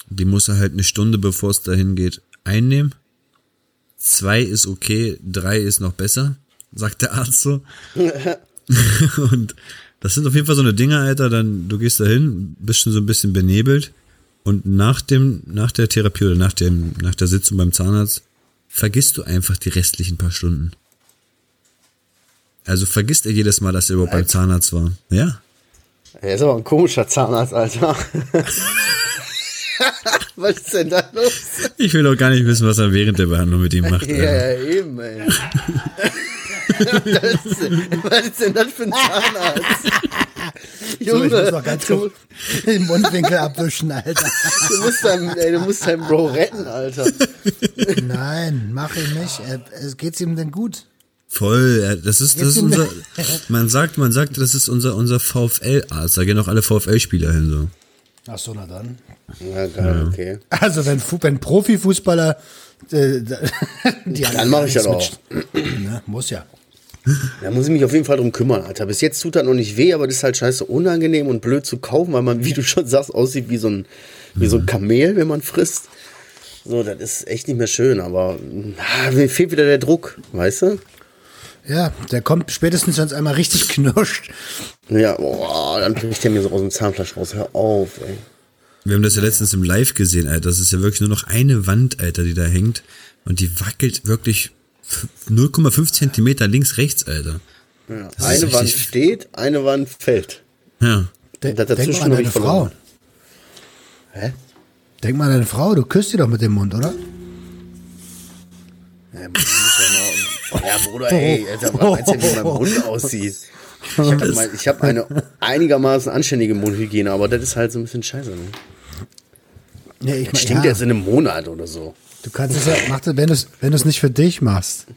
Die muss er halt eine Stunde, bevor es dahin geht, einnehmen. Zwei ist okay, drei ist noch besser, sagt der Arzt so. und das sind auf jeden Fall so eine Dinger, Alter, dann, du gehst dahin, bist schon so ein bisschen benebelt. Und nach dem, nach der Therapie oder nach dem, nach der Sitzung beim Zahnarzt vergisst du einfach die restlichen paar Stunden. Also vergisst er jedes Mal, dass er überhaupt beim Zahnarzt war. Ja. Er ist aber ein komischer Zahnarzt, Alter. Was ist denn da los? Ich will auch gar nicht wissen, was er während der Behandlung mit ihm macht. Ja, Alter. ja, eben, ey. Was ist denn das für ein Zahnarzt? So, ich muss noch Junge, ganz du, kurz den Mundwinkel abwischen, Alter. du, musst deinen, ey, du musst deinen Bro retten, Alter. Nein, mach ich nicht. Er- es- Geht's ihm denn gut? Voll, ja, das ist, das ist unser, man sagt, man sagt, das ist unser, unser VfL-Arzt. Da gehen auch alle VfL-Spieler hin, so. Ach so, na dann. Ja, geil, okay. Also wenn, wenn Profifußballer äh, die Dann mach ich das auch. Ne, muss ja. Da muss ich mich auf jeden Fall drum kümmern, Alter. Bis jetzt tut das noch nicht weh, aber das ist halt scheiße unangenehm und blöd zu kaufen, weil man, wie du schon sagst, aussieht wie so ein, wie so ein Kamel, wenn man frisst. So, das ist echt nicht mehr schön, aber ah, mir fehlt wieder der Druck, weißt du? Ja, der kommt spätestens, wenn es einmal richtig knirscht. Ja, boah, dann kriegt der mir so aus dem Zahnfleisch raus. Hör auf, ey. Wir haben das ja letztens im Live gesehen, Alter. Das ist ja wirklich nur noch eine Wand, Alter, die da hängt. Und die wackelt wirklich 0,5 Zentimeter links, rechts, Alter. Ja. Eine Wand steht, eine Wand fällt. Ja. Denk dazwischen mal an deine. Frau. Hä? Denk mal an deine Frau, du küsst sie doch mit dem Mund, oder? Ja, Bruder, ja ey, Alter, was meinst du, wie mein Mund aussieht? Ich habe hab eine einigermaßen anständige Mundhygiene, aber das ist halt so ein bisschen scheiße. Ne? Ja, ich mein, Stimmt ja, jetzt in einem Monat oder so. Du kannst es ja, mach das, wenn du es wenn du's nicht für dich machst,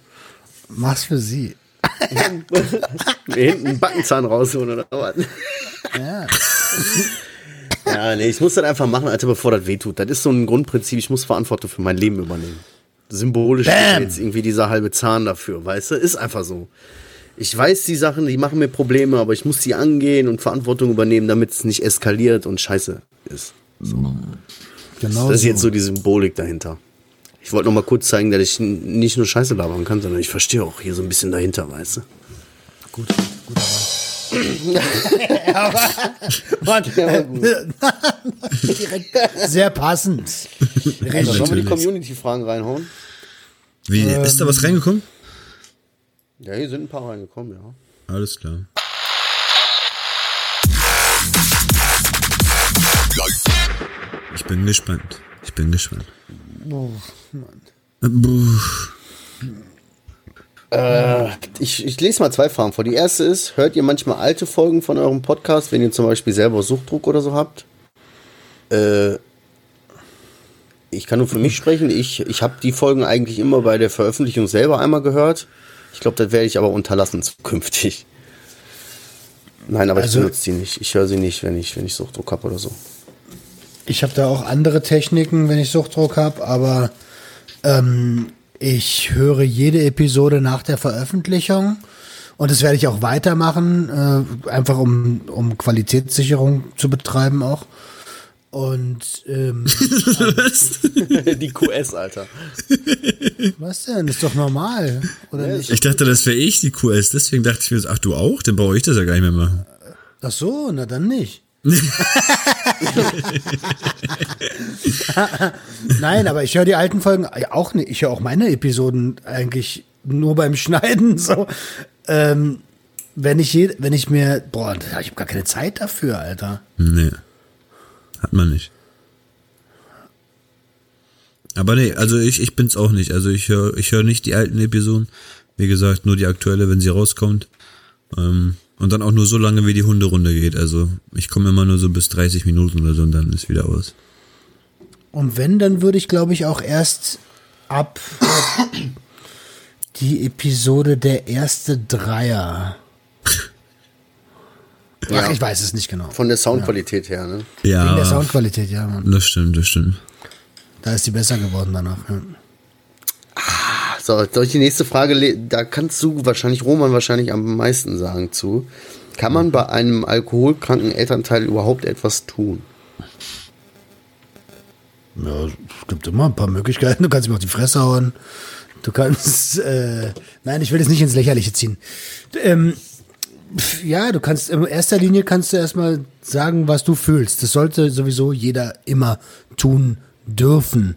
mach's für sie. Hinten einen Backenzahn rausholen oder was? Ja. Ja, nee, ich muss das einfach machen, Alter, bevor das wehtut. Das ist so ein Grundprinzip, ich muss Verantwortung für mein Leben übernehmen. Symbolisch Bam. jetzt irgendwie dieser halbe Zahn dafür, weißt du? Ist einfach so. Ich weiß die Sachen, die machen mir Probleme, aber ich muss sie angehen und Verantwortung übernehmen, damit es nicht eskaliert und scheiße ist. Genau Das ist so. jetzt so die Symbolik dahinter. Ich wollte noch mal kurz zeigen, dass ich nicht nur Scheiße labern kann, sondern ich verstehe auch hier so ein bisschen dahinter, weißt du? Gut, gut, aber. Mann, direkt sehr passend. Also, sollen wir die. Community-Fragen reinhauen? Wie, ist da was reingekommen? Ja, hier sind ein paar reingekommen, ja. Alles klar. Ich bin gespannt. Ich bin gespannt. Buh. Ich, ich lese mal zwei Fragen vor. Die erste ist, hört ihr manchmal alte Folgen von eurem Podcast, wenn ihr zum Beispiel selber Suchtdruck oder so habt? Äh, ich kann nur für mich sprechen. Ich, ich habe die Folgen eigentlich immer bei der Veröffentlichung selber einmal gehört. Ich glaube, das werde ich aber unterlassen zukünftig. Nein, aber Also- ich benutze sie nicht. Ich höre sie nicht, wenn ich, wenn ich Suchtdruck habe oder so. Ich habe da auch andere Techniken, wenn ich Suchtdruck habe, aber ähm, ich höre jede Episode nach der Veröffentlichung und das werde ich auch weitermachen, äh, einfach um, um Qualitätssicherung zu betreiben auch. Und ähm, die QS, Alter. was denn? Das ist doch normal, oder nicht? Ich dachte, das wäre ich, die QS. Deswegen dachte ich mir, so, ach du auch? Dann brauche ich das ja gar nicht mehr machen. Ach so, na dann nicht. Nein, aber ich höre die alten Folgen ja, auch nicht. Ich höre auch meine Episoden eigentlich nur beim Schneiden so. Ähm, wenn ich, je, wenn ich mir, boah, ich habe gar keine Zeit dafür, Alter. Nee. Hat man nicht. Aber nee, also ich, ich bin's auch nicht. Also ich höre ich hör nicht die alten Episoden. Wie gesagt, nur die aktuelle, wenn sie rauskommt. Ähm, und dann auch nur so lange, wie die Hunderunde geht. Also ich komme immer nur so bis 30 Minuten oder so und dann ist wieder aus. Und wenn, dann würde ich, glaube ich, auch erst ab die Episode der erste Dreier. Ach, ich weiß es nicht genau. Von der Soundqualität her, ne? Ja, Wegen der Soundqualität, ja, Mann. das stimmt, das stimmt. Da ist die besser geworden danach. Ja. So, ich die nächste Frage, da kannst du wahrscheinlich, Roman wahrscheinlich am meisten sagen zu. Kann man bei einem alkoholkranken Elternteil überhaupt etwas tun? Ja, es gibt immer ein paar Möglichkeiten. Du kannst ihm auf die Fresse hauen. Du kannst, äh, nein, ich will das nicht ins Lächerliche ziehen. Ähm, ja, du kannst, in erster Linie kannst du erstmal sagen, was du fühlst. Das sollte sowieso jeder immer tun dürfen.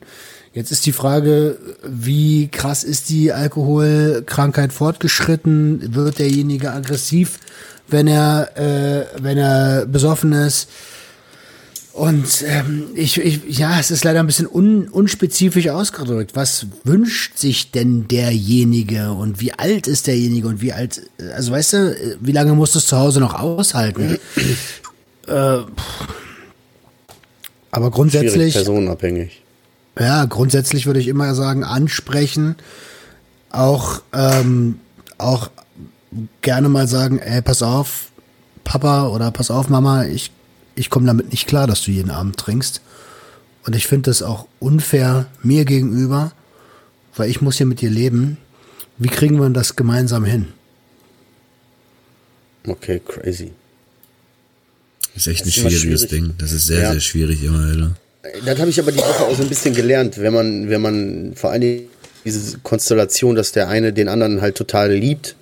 Jetzt ist die Frage, wie krass ist die Alkoholkrankheit fortgeschritten? Wird derjenige aggressiv, wenn er, äh, wenn er besoffen ist? Und ähm, ich, ich, ja, es ist leider ein bisschen un, unspezifisch ausgedrückt. Was wünscht sich denn derjenige und wie alt ist derjenige und wie alt, also weißt du, wie lange musst du es zu Hause noch aushalten? äh, aber Schwierig, grundsätzlich, personenabhängig. Ja, grundsätzlich würde ich immer sagen, ansprechen, auch, ähm, auch gerne mal sagen, ey, pass auf, Papa oder pass auf, Mama, ich, ich komme damit nicht klar, dass du jeden Abend trinkst. Und ich finde das auch unfair mir gegenüber, weil ich muss hier mit dir leben. Wie kriegen wir das gemeinsam hin? Okay, crazy. Das ist echt ein Das ist immer schwieriges schwierig. Ding. Das ist sehr, Ja. sehr schwierig immer, Alter. Das habe ich aber die Woche auch so ein bisschen gelernt, wenn man, wenn man vor allen Dingen diese Konstellation, dass der eine den anderen halt total liebt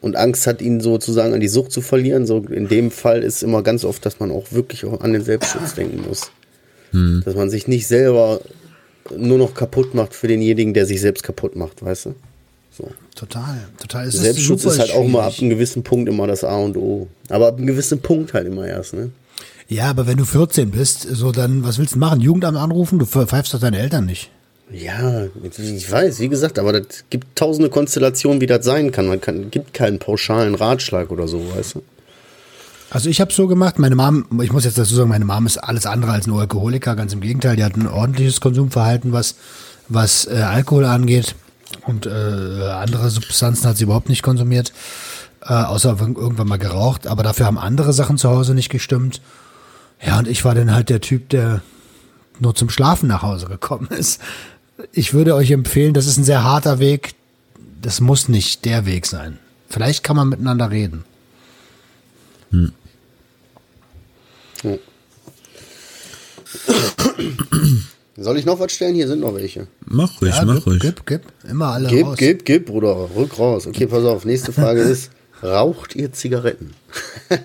und Angst hat, ihn sozusagen an die Sucht zu verlieren. So in dem Fall ist immer ganz oft, dass man auch wirklich auch an den Selbstschutz denken muss. Dass man sich nicht selber nur noch kaputt macht für denjenigen, der sich selbst kaputt macht, weißt du? So. Total, total. Es ist Selbstschutz super ist halt auch mal ab einem gewissen Punkt immer das A und O. Aber ab einem gewissen Punkt halt immer erst, ne? Ja, aber wenn du 14 bist, so dann, was willst du machen? Jugendamt anrufen? Du pfeifst doch deine Eltern nicht. Ja, ich weiß, wie gesagt, aber das gibt tausende Konstellationen, wie das sein kann. Man kann, gibt keinen pauschalen Ratschlag oder so, weißt du? Also ich habe so gemacht, meine Mom, ich muss jetzt dazu sagen, meine Mom ist alles andere als ein Alkoholiker, ganz im Gegenteil, die hat ein ordentliches Konsumverhalten, was, was äh, Alkohol angeht und äh, andere Substanzen hat sie überhaupt nicht konsumiert, äh, außer irgendwann mal geraucht, aber dafür haben andere Sachen zu Hause nicht gestimmt. Ja, und ich war dann halt der Typ, der nur zum Schlafen nach Hause gekommen ist. Ich würde euch empfehlen, das ist ein sehr harter Weg, das muss nicht der Weg sein. Vielleicht kann man miteinander reden. Soll ich noch was stellen? Hier sind noch welche. Mach ruhig, Ja, mach gib, ruhig. gib, gib. Immer alle Gib, raus. gib, gib, Bruder. Rück raus. Okay, pass auf. Nächste Frage ist, raucht ihr Zigaretten?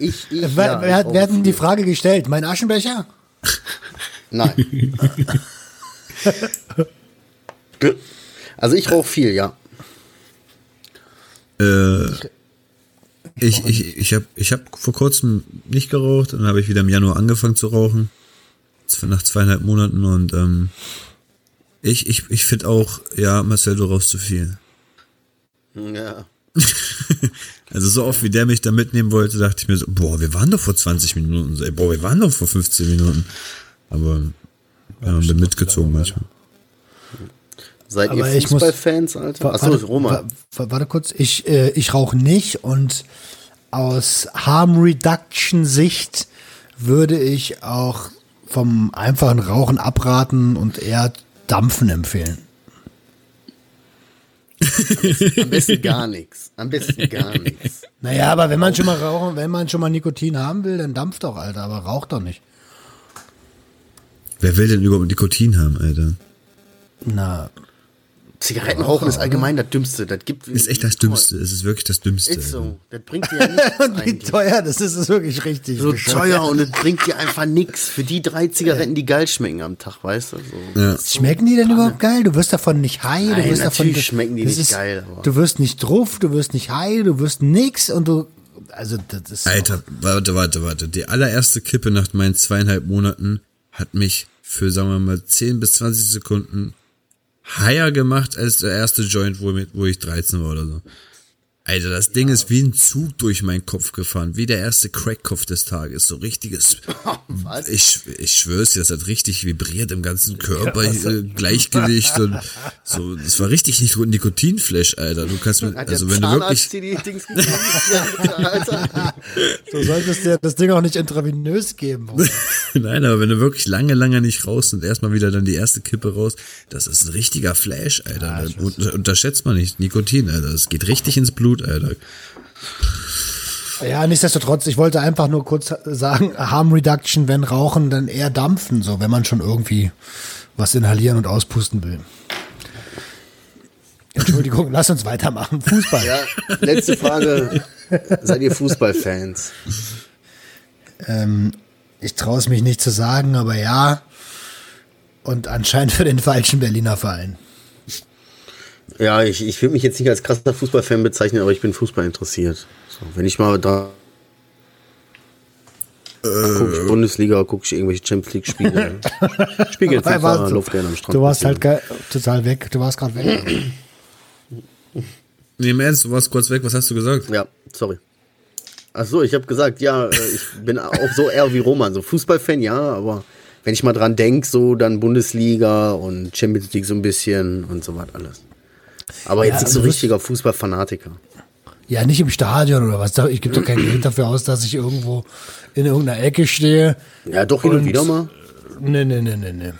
ich, ich, Wer, ja, wer, hat, wer hat denn die. Frage gestellt? Mein Aschenbecher? Nein. also ich rauche viel, ja. Äh, ich ich, ich habe ich hab vor kurzem nicht geraucht und dann habe ich wieder im Januar angefangen zu rauchen. Nach zweieinhalb Monaten und ähm, ich, ich, ich finde auch, ja, Marcel, du rauchst zu viel. Ja. Also so oft wie der mich da mitnehmen wollte, dachte ich mir so, boah, wir waren doch vor 20 Minuten. So, ey, boah, wir waren doch vor 15 Minuten. Aber ja, bin mitgezogen manchmal. Seid Aber ihr ich muss- Fußballfans, Alter? Achso, warte, Roman. wa- wa- Warte kurz, ich, äh, ich rauche nicht und aus Harm Reduction Sicht würde ich auch vom einfachen Rauchen abraten und eher Dampfen empfehlen. Am besten gar nichts. Am besten gar nichts. Naja, aber wenn man schon mal rauchen, wenn man schon mal Nikotin haben will, dann dampft doch, Alter, aber raucht doch nicht. Wer will denn überhaupt Nikotin haben, Alter? Na, Zigarettenrauchen ist allgemein das Dümmste. Das gibt, Ist echt das Dümmste. Es ist wirklich das Dümmste. Ist so. Das bringt dir ja nichts Und wie teuer das ist, ist wirklich richtig. So bescheuert. teuer und es bringt dir einfach nichts. Für die drei Zigaretten, die geil schmecken am Tag, weißt du? So. Ja. Schmecken die denn überhaupt geil? Du wirst davon nicht high. du Nein, wirst davon, natürlich schmecken die nicht geil, aber- Du wirst nicht drauf, du wirst nicht high, du wirst nix und du. Also, das ist. Alter, warte, warte, warte. Die allererste Kippe nach meinen zweieinhalb Monaten hat mich für, sagen wir mal, 10 bis 20 Sekunden higher gemacht als der erste Joint, wo, wo ich 13 war oder so. Alter, das Ding ist wie ein Zug durch meinen Kopf gefahren, wie der erste Crackkopf des Tages. So richtiges. Ich, ich schwör's dir, das hat richtig vibriert im ganzen Körper, äh, Gleichgewicht und so. Das war richtig nicht Nikotinflash, Alter. Du kannst mit, Hat also wenn du Zahnarzt wirklich, dir die Dings? Alter. Du solltest dir das Ding auch nicht intravenös geben. Nein, aber wenn du wirklich lange, lange nicht raus und erstmal wieder dann die erste Kippe raus, das ist ein richtiger Flash, Alter. Das unter- unterschätzt man nicht. Nikotin, Alter. Das geht richtig ins Blut, Alter. Ja, nichtsdestotrotz, ich wollte einfach nur kurz sagen, Harm Reduction, wenn Rauchen, dann eher dampfen, so, wenn man schon irgendwie was inhalieren und auspusten will. Entschuldigung, lass uns weitermachen. Fußball. Ja, letzte Frage. Seid ihr Fußballfans? Ähm, ich traue es mich nicht zu sagen, aber ja. Und anscheinend für den falschen Berliner Verein. Ja, ich, ich will mich jetzt nicht als krasser Fußballfan bezeichnen, aber ich bin Fußball interessiert. So, wenn ich mal da guck ich Bundesliga, gucke ich irgendwelche Champions League Spiele. Spiegel warst du- lauf gerne am Strand. Du warst halt total weg. Du warst gerade weg. Nee, im Ernst, du warst kurz weg, was hast du gesagt? Ja, sorry. Ach so, ich habe gesagt, ja, äh, ich bin auch so eher wie Roman, so Fußballfan, ja, aber wenn ich mal dran denk, so dann Bundesliga und Champions League so ein bisschen und so was alles. Aber jetzt Ja, nicht also so du richtiger Fußballfanatiker. Ja, nicht im Stadion oder was. Ich gebe doch kein Geld dafür aus, dass ich irgendwo in irgendeiner Ecke stehe. Ja, doch hin und, Und- wieder mal. Nee, nee, nee, nee, nee.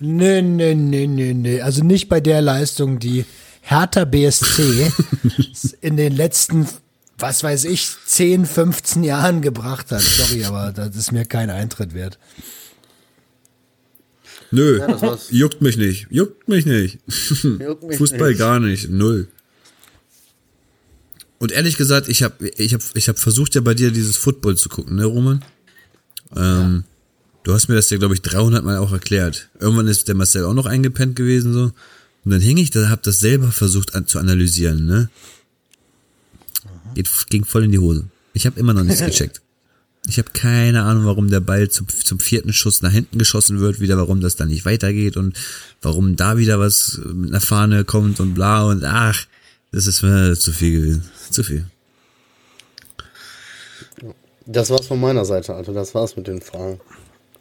Nee, nee, nee, nee, nee. Also nicht bei der Leistung, die Hertha BSC in den letzten, was weiß ich, 10, 15 Jahren gebracht hat. Sorry, aber das ist mir kein Eintritt wert. Nö, das war's. juckt mich nicht. Juckt mich nicht. Juckt mich Fußball nicht. gar nicht. Null. Und ehrlich gesagt, ich habe ich hab, ich hab versucht ja bei dir dieses Football zu gucken, ne, Roman? Ähm, Du hast mir das ja, glaube ich, 300 Mal auch erklärt. Irgendwann ist der Marcel auch noch eingepennt gewesen, so. Und dann hing ich da, hab das selber versucht an, zu analysieren, ne? Geht, ging voll in die Hose. Ich habe immer noch nichts gecheckt. Ich habe keine Ahnung, warum der Ball zum, zum vierten Schuss nach hinten geschossen wird, wieder warum das dann nicht weitergeht und warum da wieder was mit einer Fahne kommt und bla und ach, das ist mir zu viel gewesen. Zu viel. Das war's von meiner Seite, Alter. Das war's mit den Fragen.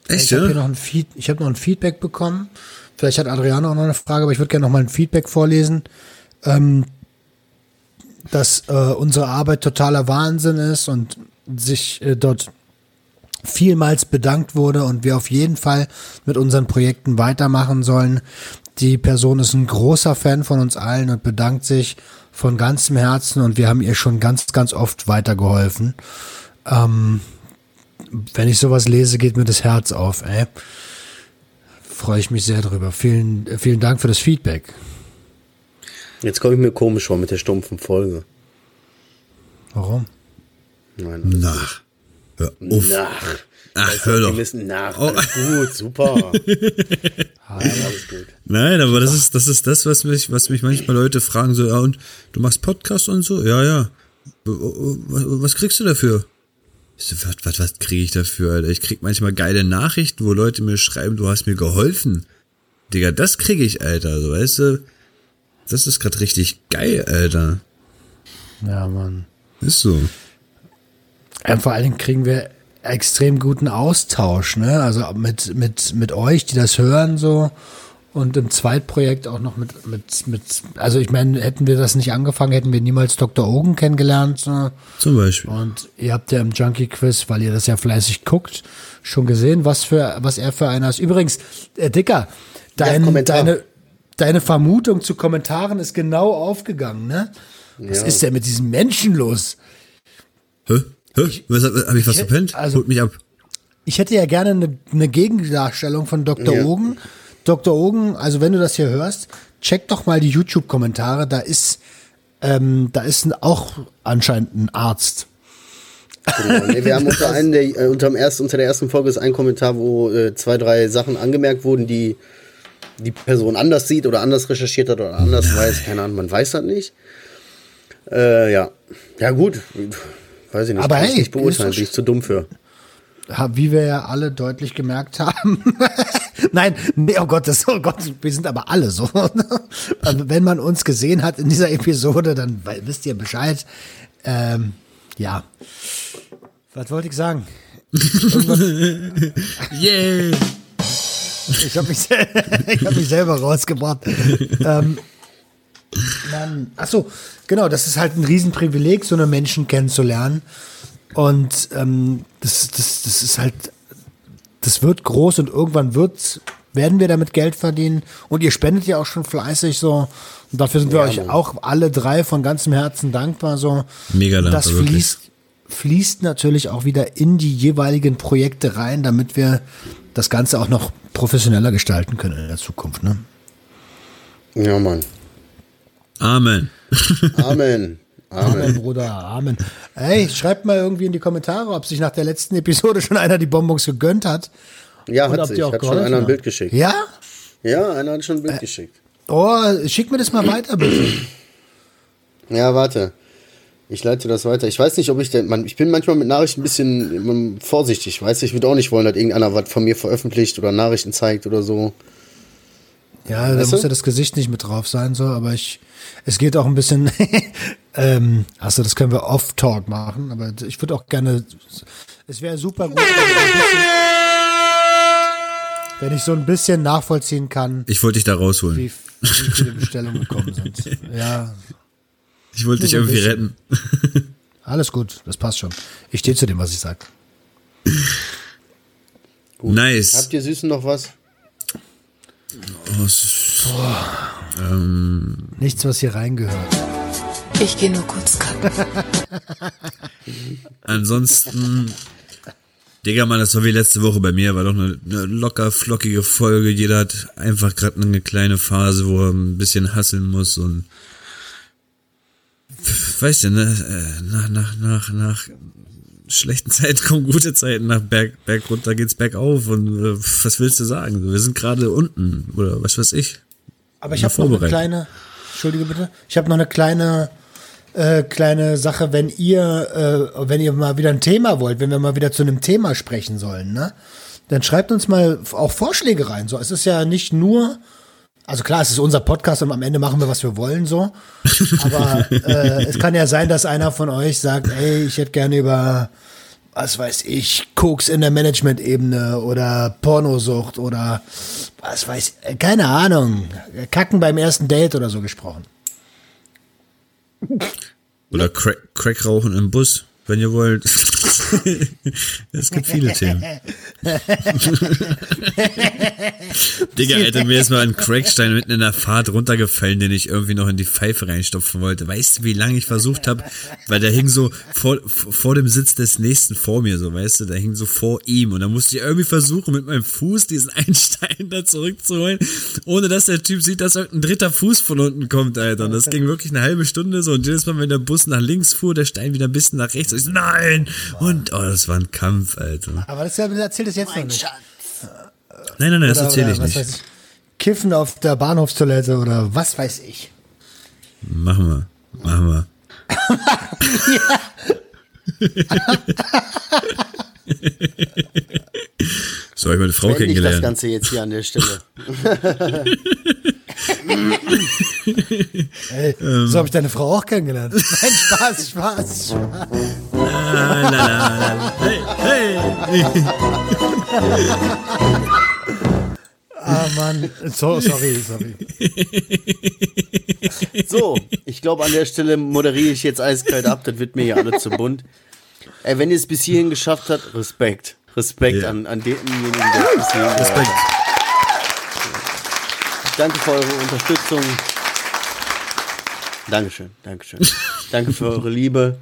Echt, Ich habe hier noch ein Feed, ich habe noch ein Feedback bekommen. Vielleicht hat Adriano auch noch eine Frage, aber ich würde gerne noch mal ein Feedback vorlesen. Ähm, dass äh, unsere Arbeit totaler Wahnsinn ist und sich äh, dort vielmals bedankt wurde und wir auf jeden Fall mit unseren Projekten weitermachen sollen. Die Person ist ein großer Fan von uns allen und bedankt sich von ganzem Herzen und wir haben ihr schon ganz, ganz oft weitergeholfen. Ähm, wenn ich sowas lese, geht mir das Herz auf. Freue ich mich sehr drüber. Vielen, vielen Dank für das Feedback. Jetzt komme ich mir komisch vor mit der stumpfen Folge. Warum? Nein. Nach. Hör auf. Nach. Ach, hör Wir doch. müssen nach. Oh. Alles gut, super. Alles gut. Nein, aber das ist, das ist das, was mich, was mich manchmal Leute fragen, so, ja, und du machst Podcast und so? Ja, ja. Was, was kriegst du dafür? Ich so, was, was, was kriege ich dafür, Alter? Ich krieg manchmal geile Nachrichten, wo Leute mir schreiben, du hast mir geholfen. Digga, das kriege ich, Alter, so, weißt du? Das ist gerade richtig geil, Alter. Ja, Mann. Ist so. Ja, vor allen Dingen kriegen wir extrem guten Austausch, ne? Also mit, mit, mit euch, die das hören, so. Und im Zweitprojekt auch noch mit, mit, mit, also ich meine, hätten wir das nicht angefangen, hätten wir niemals Dr. Ogen kennengelernt. So. Zum Beispiel. Und ihr habt ja im Junkie Quiz, weil ihr das ja fleißig guckt, schon gesehen, was für, was er für einer ist. Übrigens, äh, Dicker, dein, Kommentar. deine, deine Vermutung zu Kommentaren ist genau aufgegangen, ne? Was Ja. ist denn mit diesem Menschen los? Hä? Hä? Was, hab ich was ich- verpennt? also- Holt mich ab. Ich hätte ja gerne eine, eine Gegendarstellung von Dr. Ja. Ogen, Dr. Ogen, also wenn du das hier hörst, check doch mal die YouTube-Kommentare. Da ist, ähm, da ist ein, auch anscheinend ein Arzt. Genau. Nee, wir haben unter, einen der, äh, unter, dem ersten, unter der ersten Folge ist ein Kommentar, wo äh, zwei, drei Sachen angemerkt wurden, die die Person anders sieht oder anders recherchiert hat oder anders weiß. Keine Ahnung, man weiß das nicht. Äh, ja. Ja, gut. Weiß ich nicht. Aber Kann ich hey, nicht beurteilen, bin ich zu dumm für. Wie wir ja alle deutlich gemerkt haben. Nein, nee, oh Gott, das, oh Gott, wir sind aber alle so. Also wenn man uns gesehen hat in dieser Episode, dann wisst ihr Bescheid. Ähm, ja. Was wollte ich sagen? Yeah! Ich habe mich, ich hab mich selber rausgebracht. ähm, Mann. Ach so, genau, das ist halt ein Riesenprivileg, so eine Menschen kennenzulernen. Und ähm, das, das, das ist halt, das wird groß und irgendwann wird, werden wir damit Geld verdienen. Und ihr spendet ja auch schon fleißig so. Und dafür sind wir Ja, euch auch alle drei von ganzem Herzen dankbar so. Mega dankbar, Das wirklich. Fließt, natürlich auch wieder in die jeweiligen Projekte rein, damit wir das Ganze auch noch professioneller gestalten können in der Zukunft. Ne? Ja, Mann. Amen. Amen. Amen, Amen. Bruder, Amen. Ey, schreibt mal irgendwie in die Kommentare, ob sich nach der letzten Episode schon einer die Bonbons gegönnt hat. Ja, hat sich. Hat schon einer ein. Bild geschickt. Ja? Ja, einer hat schon Äh. ein Bild geschickt. Oh, schick mir das mal weiter, bitte. Ja, warte. Ich leite das weiter. Ich weiß nicht, ob ich denn. Man, ich bin manchmal mit Nachrichten ein bisschen ähm, vorsichtig. Weißt du, ich würde auch nicht wollen, dass irgendeiner was von mir veröffentlicht oder Nachrichten zeigt oder so. Ja, da Weißt muss du? ja das Gesicht nicht mit drauf sein, so, aber ich, es geht auch ein bisschen, ähm, achso, das können wir off-talk machen, aber ich würde auch gerne, es wäre super gut, wenn ich, ein bisschen, wenn ich so ein bisschen nachvollziehen kann, Ich wollte dich da rausholen. wie, wie viele Bestellungen gekommen sind. Ja, Ich wollte dich irgendwie retten. alles gut, das passt schon. Ich stehe zu dem, was ich sag. Nice. Habt ihr Süßen noch was? Oh, es- Nichts, was hier reingehört. Ich gehe nur kurz kacken. Ansonsten, Digga, Mann, das war wie letzte Woche bei mir, war doch eine, eine locker flockige Folge. Jeder hat einfach gerade eine kleine Phase, wo er ein bisschen hasseln muss und weißt du, ne, äh, nach, nach, nach, nach schlechten Zeiten kommen gute Zeiten, nach Berg, Berg runter geht's bergauf und äh, was willst du sagen? Wir sind gerade unten oder was weiß ich. Aber ich habe noch eine kleine, entschuldige bitte, ich habe noch eine kleine, äh, kleine Sache, wenn ihr, äh, wenn ihr mal wieder ein Thema wollt, wenn wir mal wieder zu einem Thema sprechen sollen, ne? Dann schreibt uns mal auch Vorschläge rein. So, es ist ja nicht nur, also klar, es ist unser Podcast und am Ende machen wir, was wir wollen, so. Aber äh, es kann ja sein, dass einer von euch sagt, ey, ich hätte gerne über, was weiß ich, Koks in der Management-Ebene oder Pornosucht oder was weiß, äh, keine Ahnung, Kacken beim ersten Date oder so gesprochen. Oder Crack, Crack rauchen im Bus, wenn ihr wollt. es gibt viele Themen. Digga, Alter, mir ist mal ein Crackstein mitten in der Fahrt runtergefallen, den ich irgendwie noch in die Pfeife reinstopfen wollte. Weißt du, wie lange ich versucht habe? Weil der hing so vor, vor dem Sitz des Nächsten vor mir, so, weißt du, der hing so vor ihm. Und dann musste ich irgendwie versuchen, mit meinem Fuß diesen einen Stein da zurückzuholen, ohne dass der Typ sieht, dass irgendein dritter Fuß von unten kommt, Alter. Und das ging wirklich eine halbe Stunde so. Und jedes Mal, wenn der Bus nach links fuhr, der Stein wieder ein bisschen nach rechts. Und ich so, nein! Und, oh, das war ein Kampf, Alter. Aber das erzählt es jetzt noch nicht. Nein, nein, nein, das erzähle ich nicht. ich, Kiffen auf der Bahnhofstoilette oder was weiß ich. Machen wir. Machen wir. so habe ich meine Frau Beende ich das kennengelernt. Ganze jetzt hier an der Stelle. Ey, Ähm. so habe ich deine Frau auch kennengelernt. Nein, Spaß, Spaß, Spaß. La, la, la. Hey, hey. Ah, Mann. So, sorry, sorry. So, ich glaube, an der Stelle moderiere ich jetzt eiskalt ab. Das wird mir hier alle zu bunt. Ey, wenn ihr es bis hierhin geschafft habt, Respekt. Respekt Ja. an, an denjenigen, der es bis hierhin Respekt. Danke für eure Unterstützung. Dankeschön, Dankeschön. Danke für eure Liebe.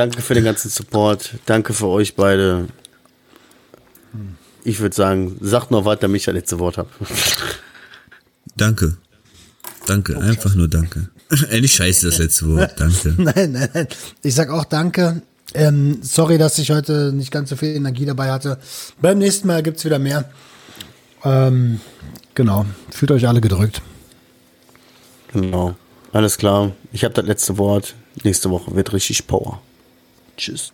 Danke für den ganzen Support. Danke für euch beide. ich würde sagen, sagt noch was, damit ich das letzte Wort habe. Danke. Danke, einfach nur danke. Endlich scheiße das letzte Wort. Danke. Nein, nein, nein. Ich sag auch danke. Ähm, sorry, dass ich heute nicht ganz so viel Energie dabei hatte. Beim nächsten Mal gibt's wieder mehr. Ähm, genau. Fühlt euch alle gedrückt. Genau. Alles klar. Ich habe das letzte Wort. Nächste Woche wird richtig Power. Tschüss.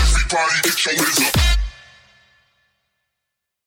Everybody, get your hands.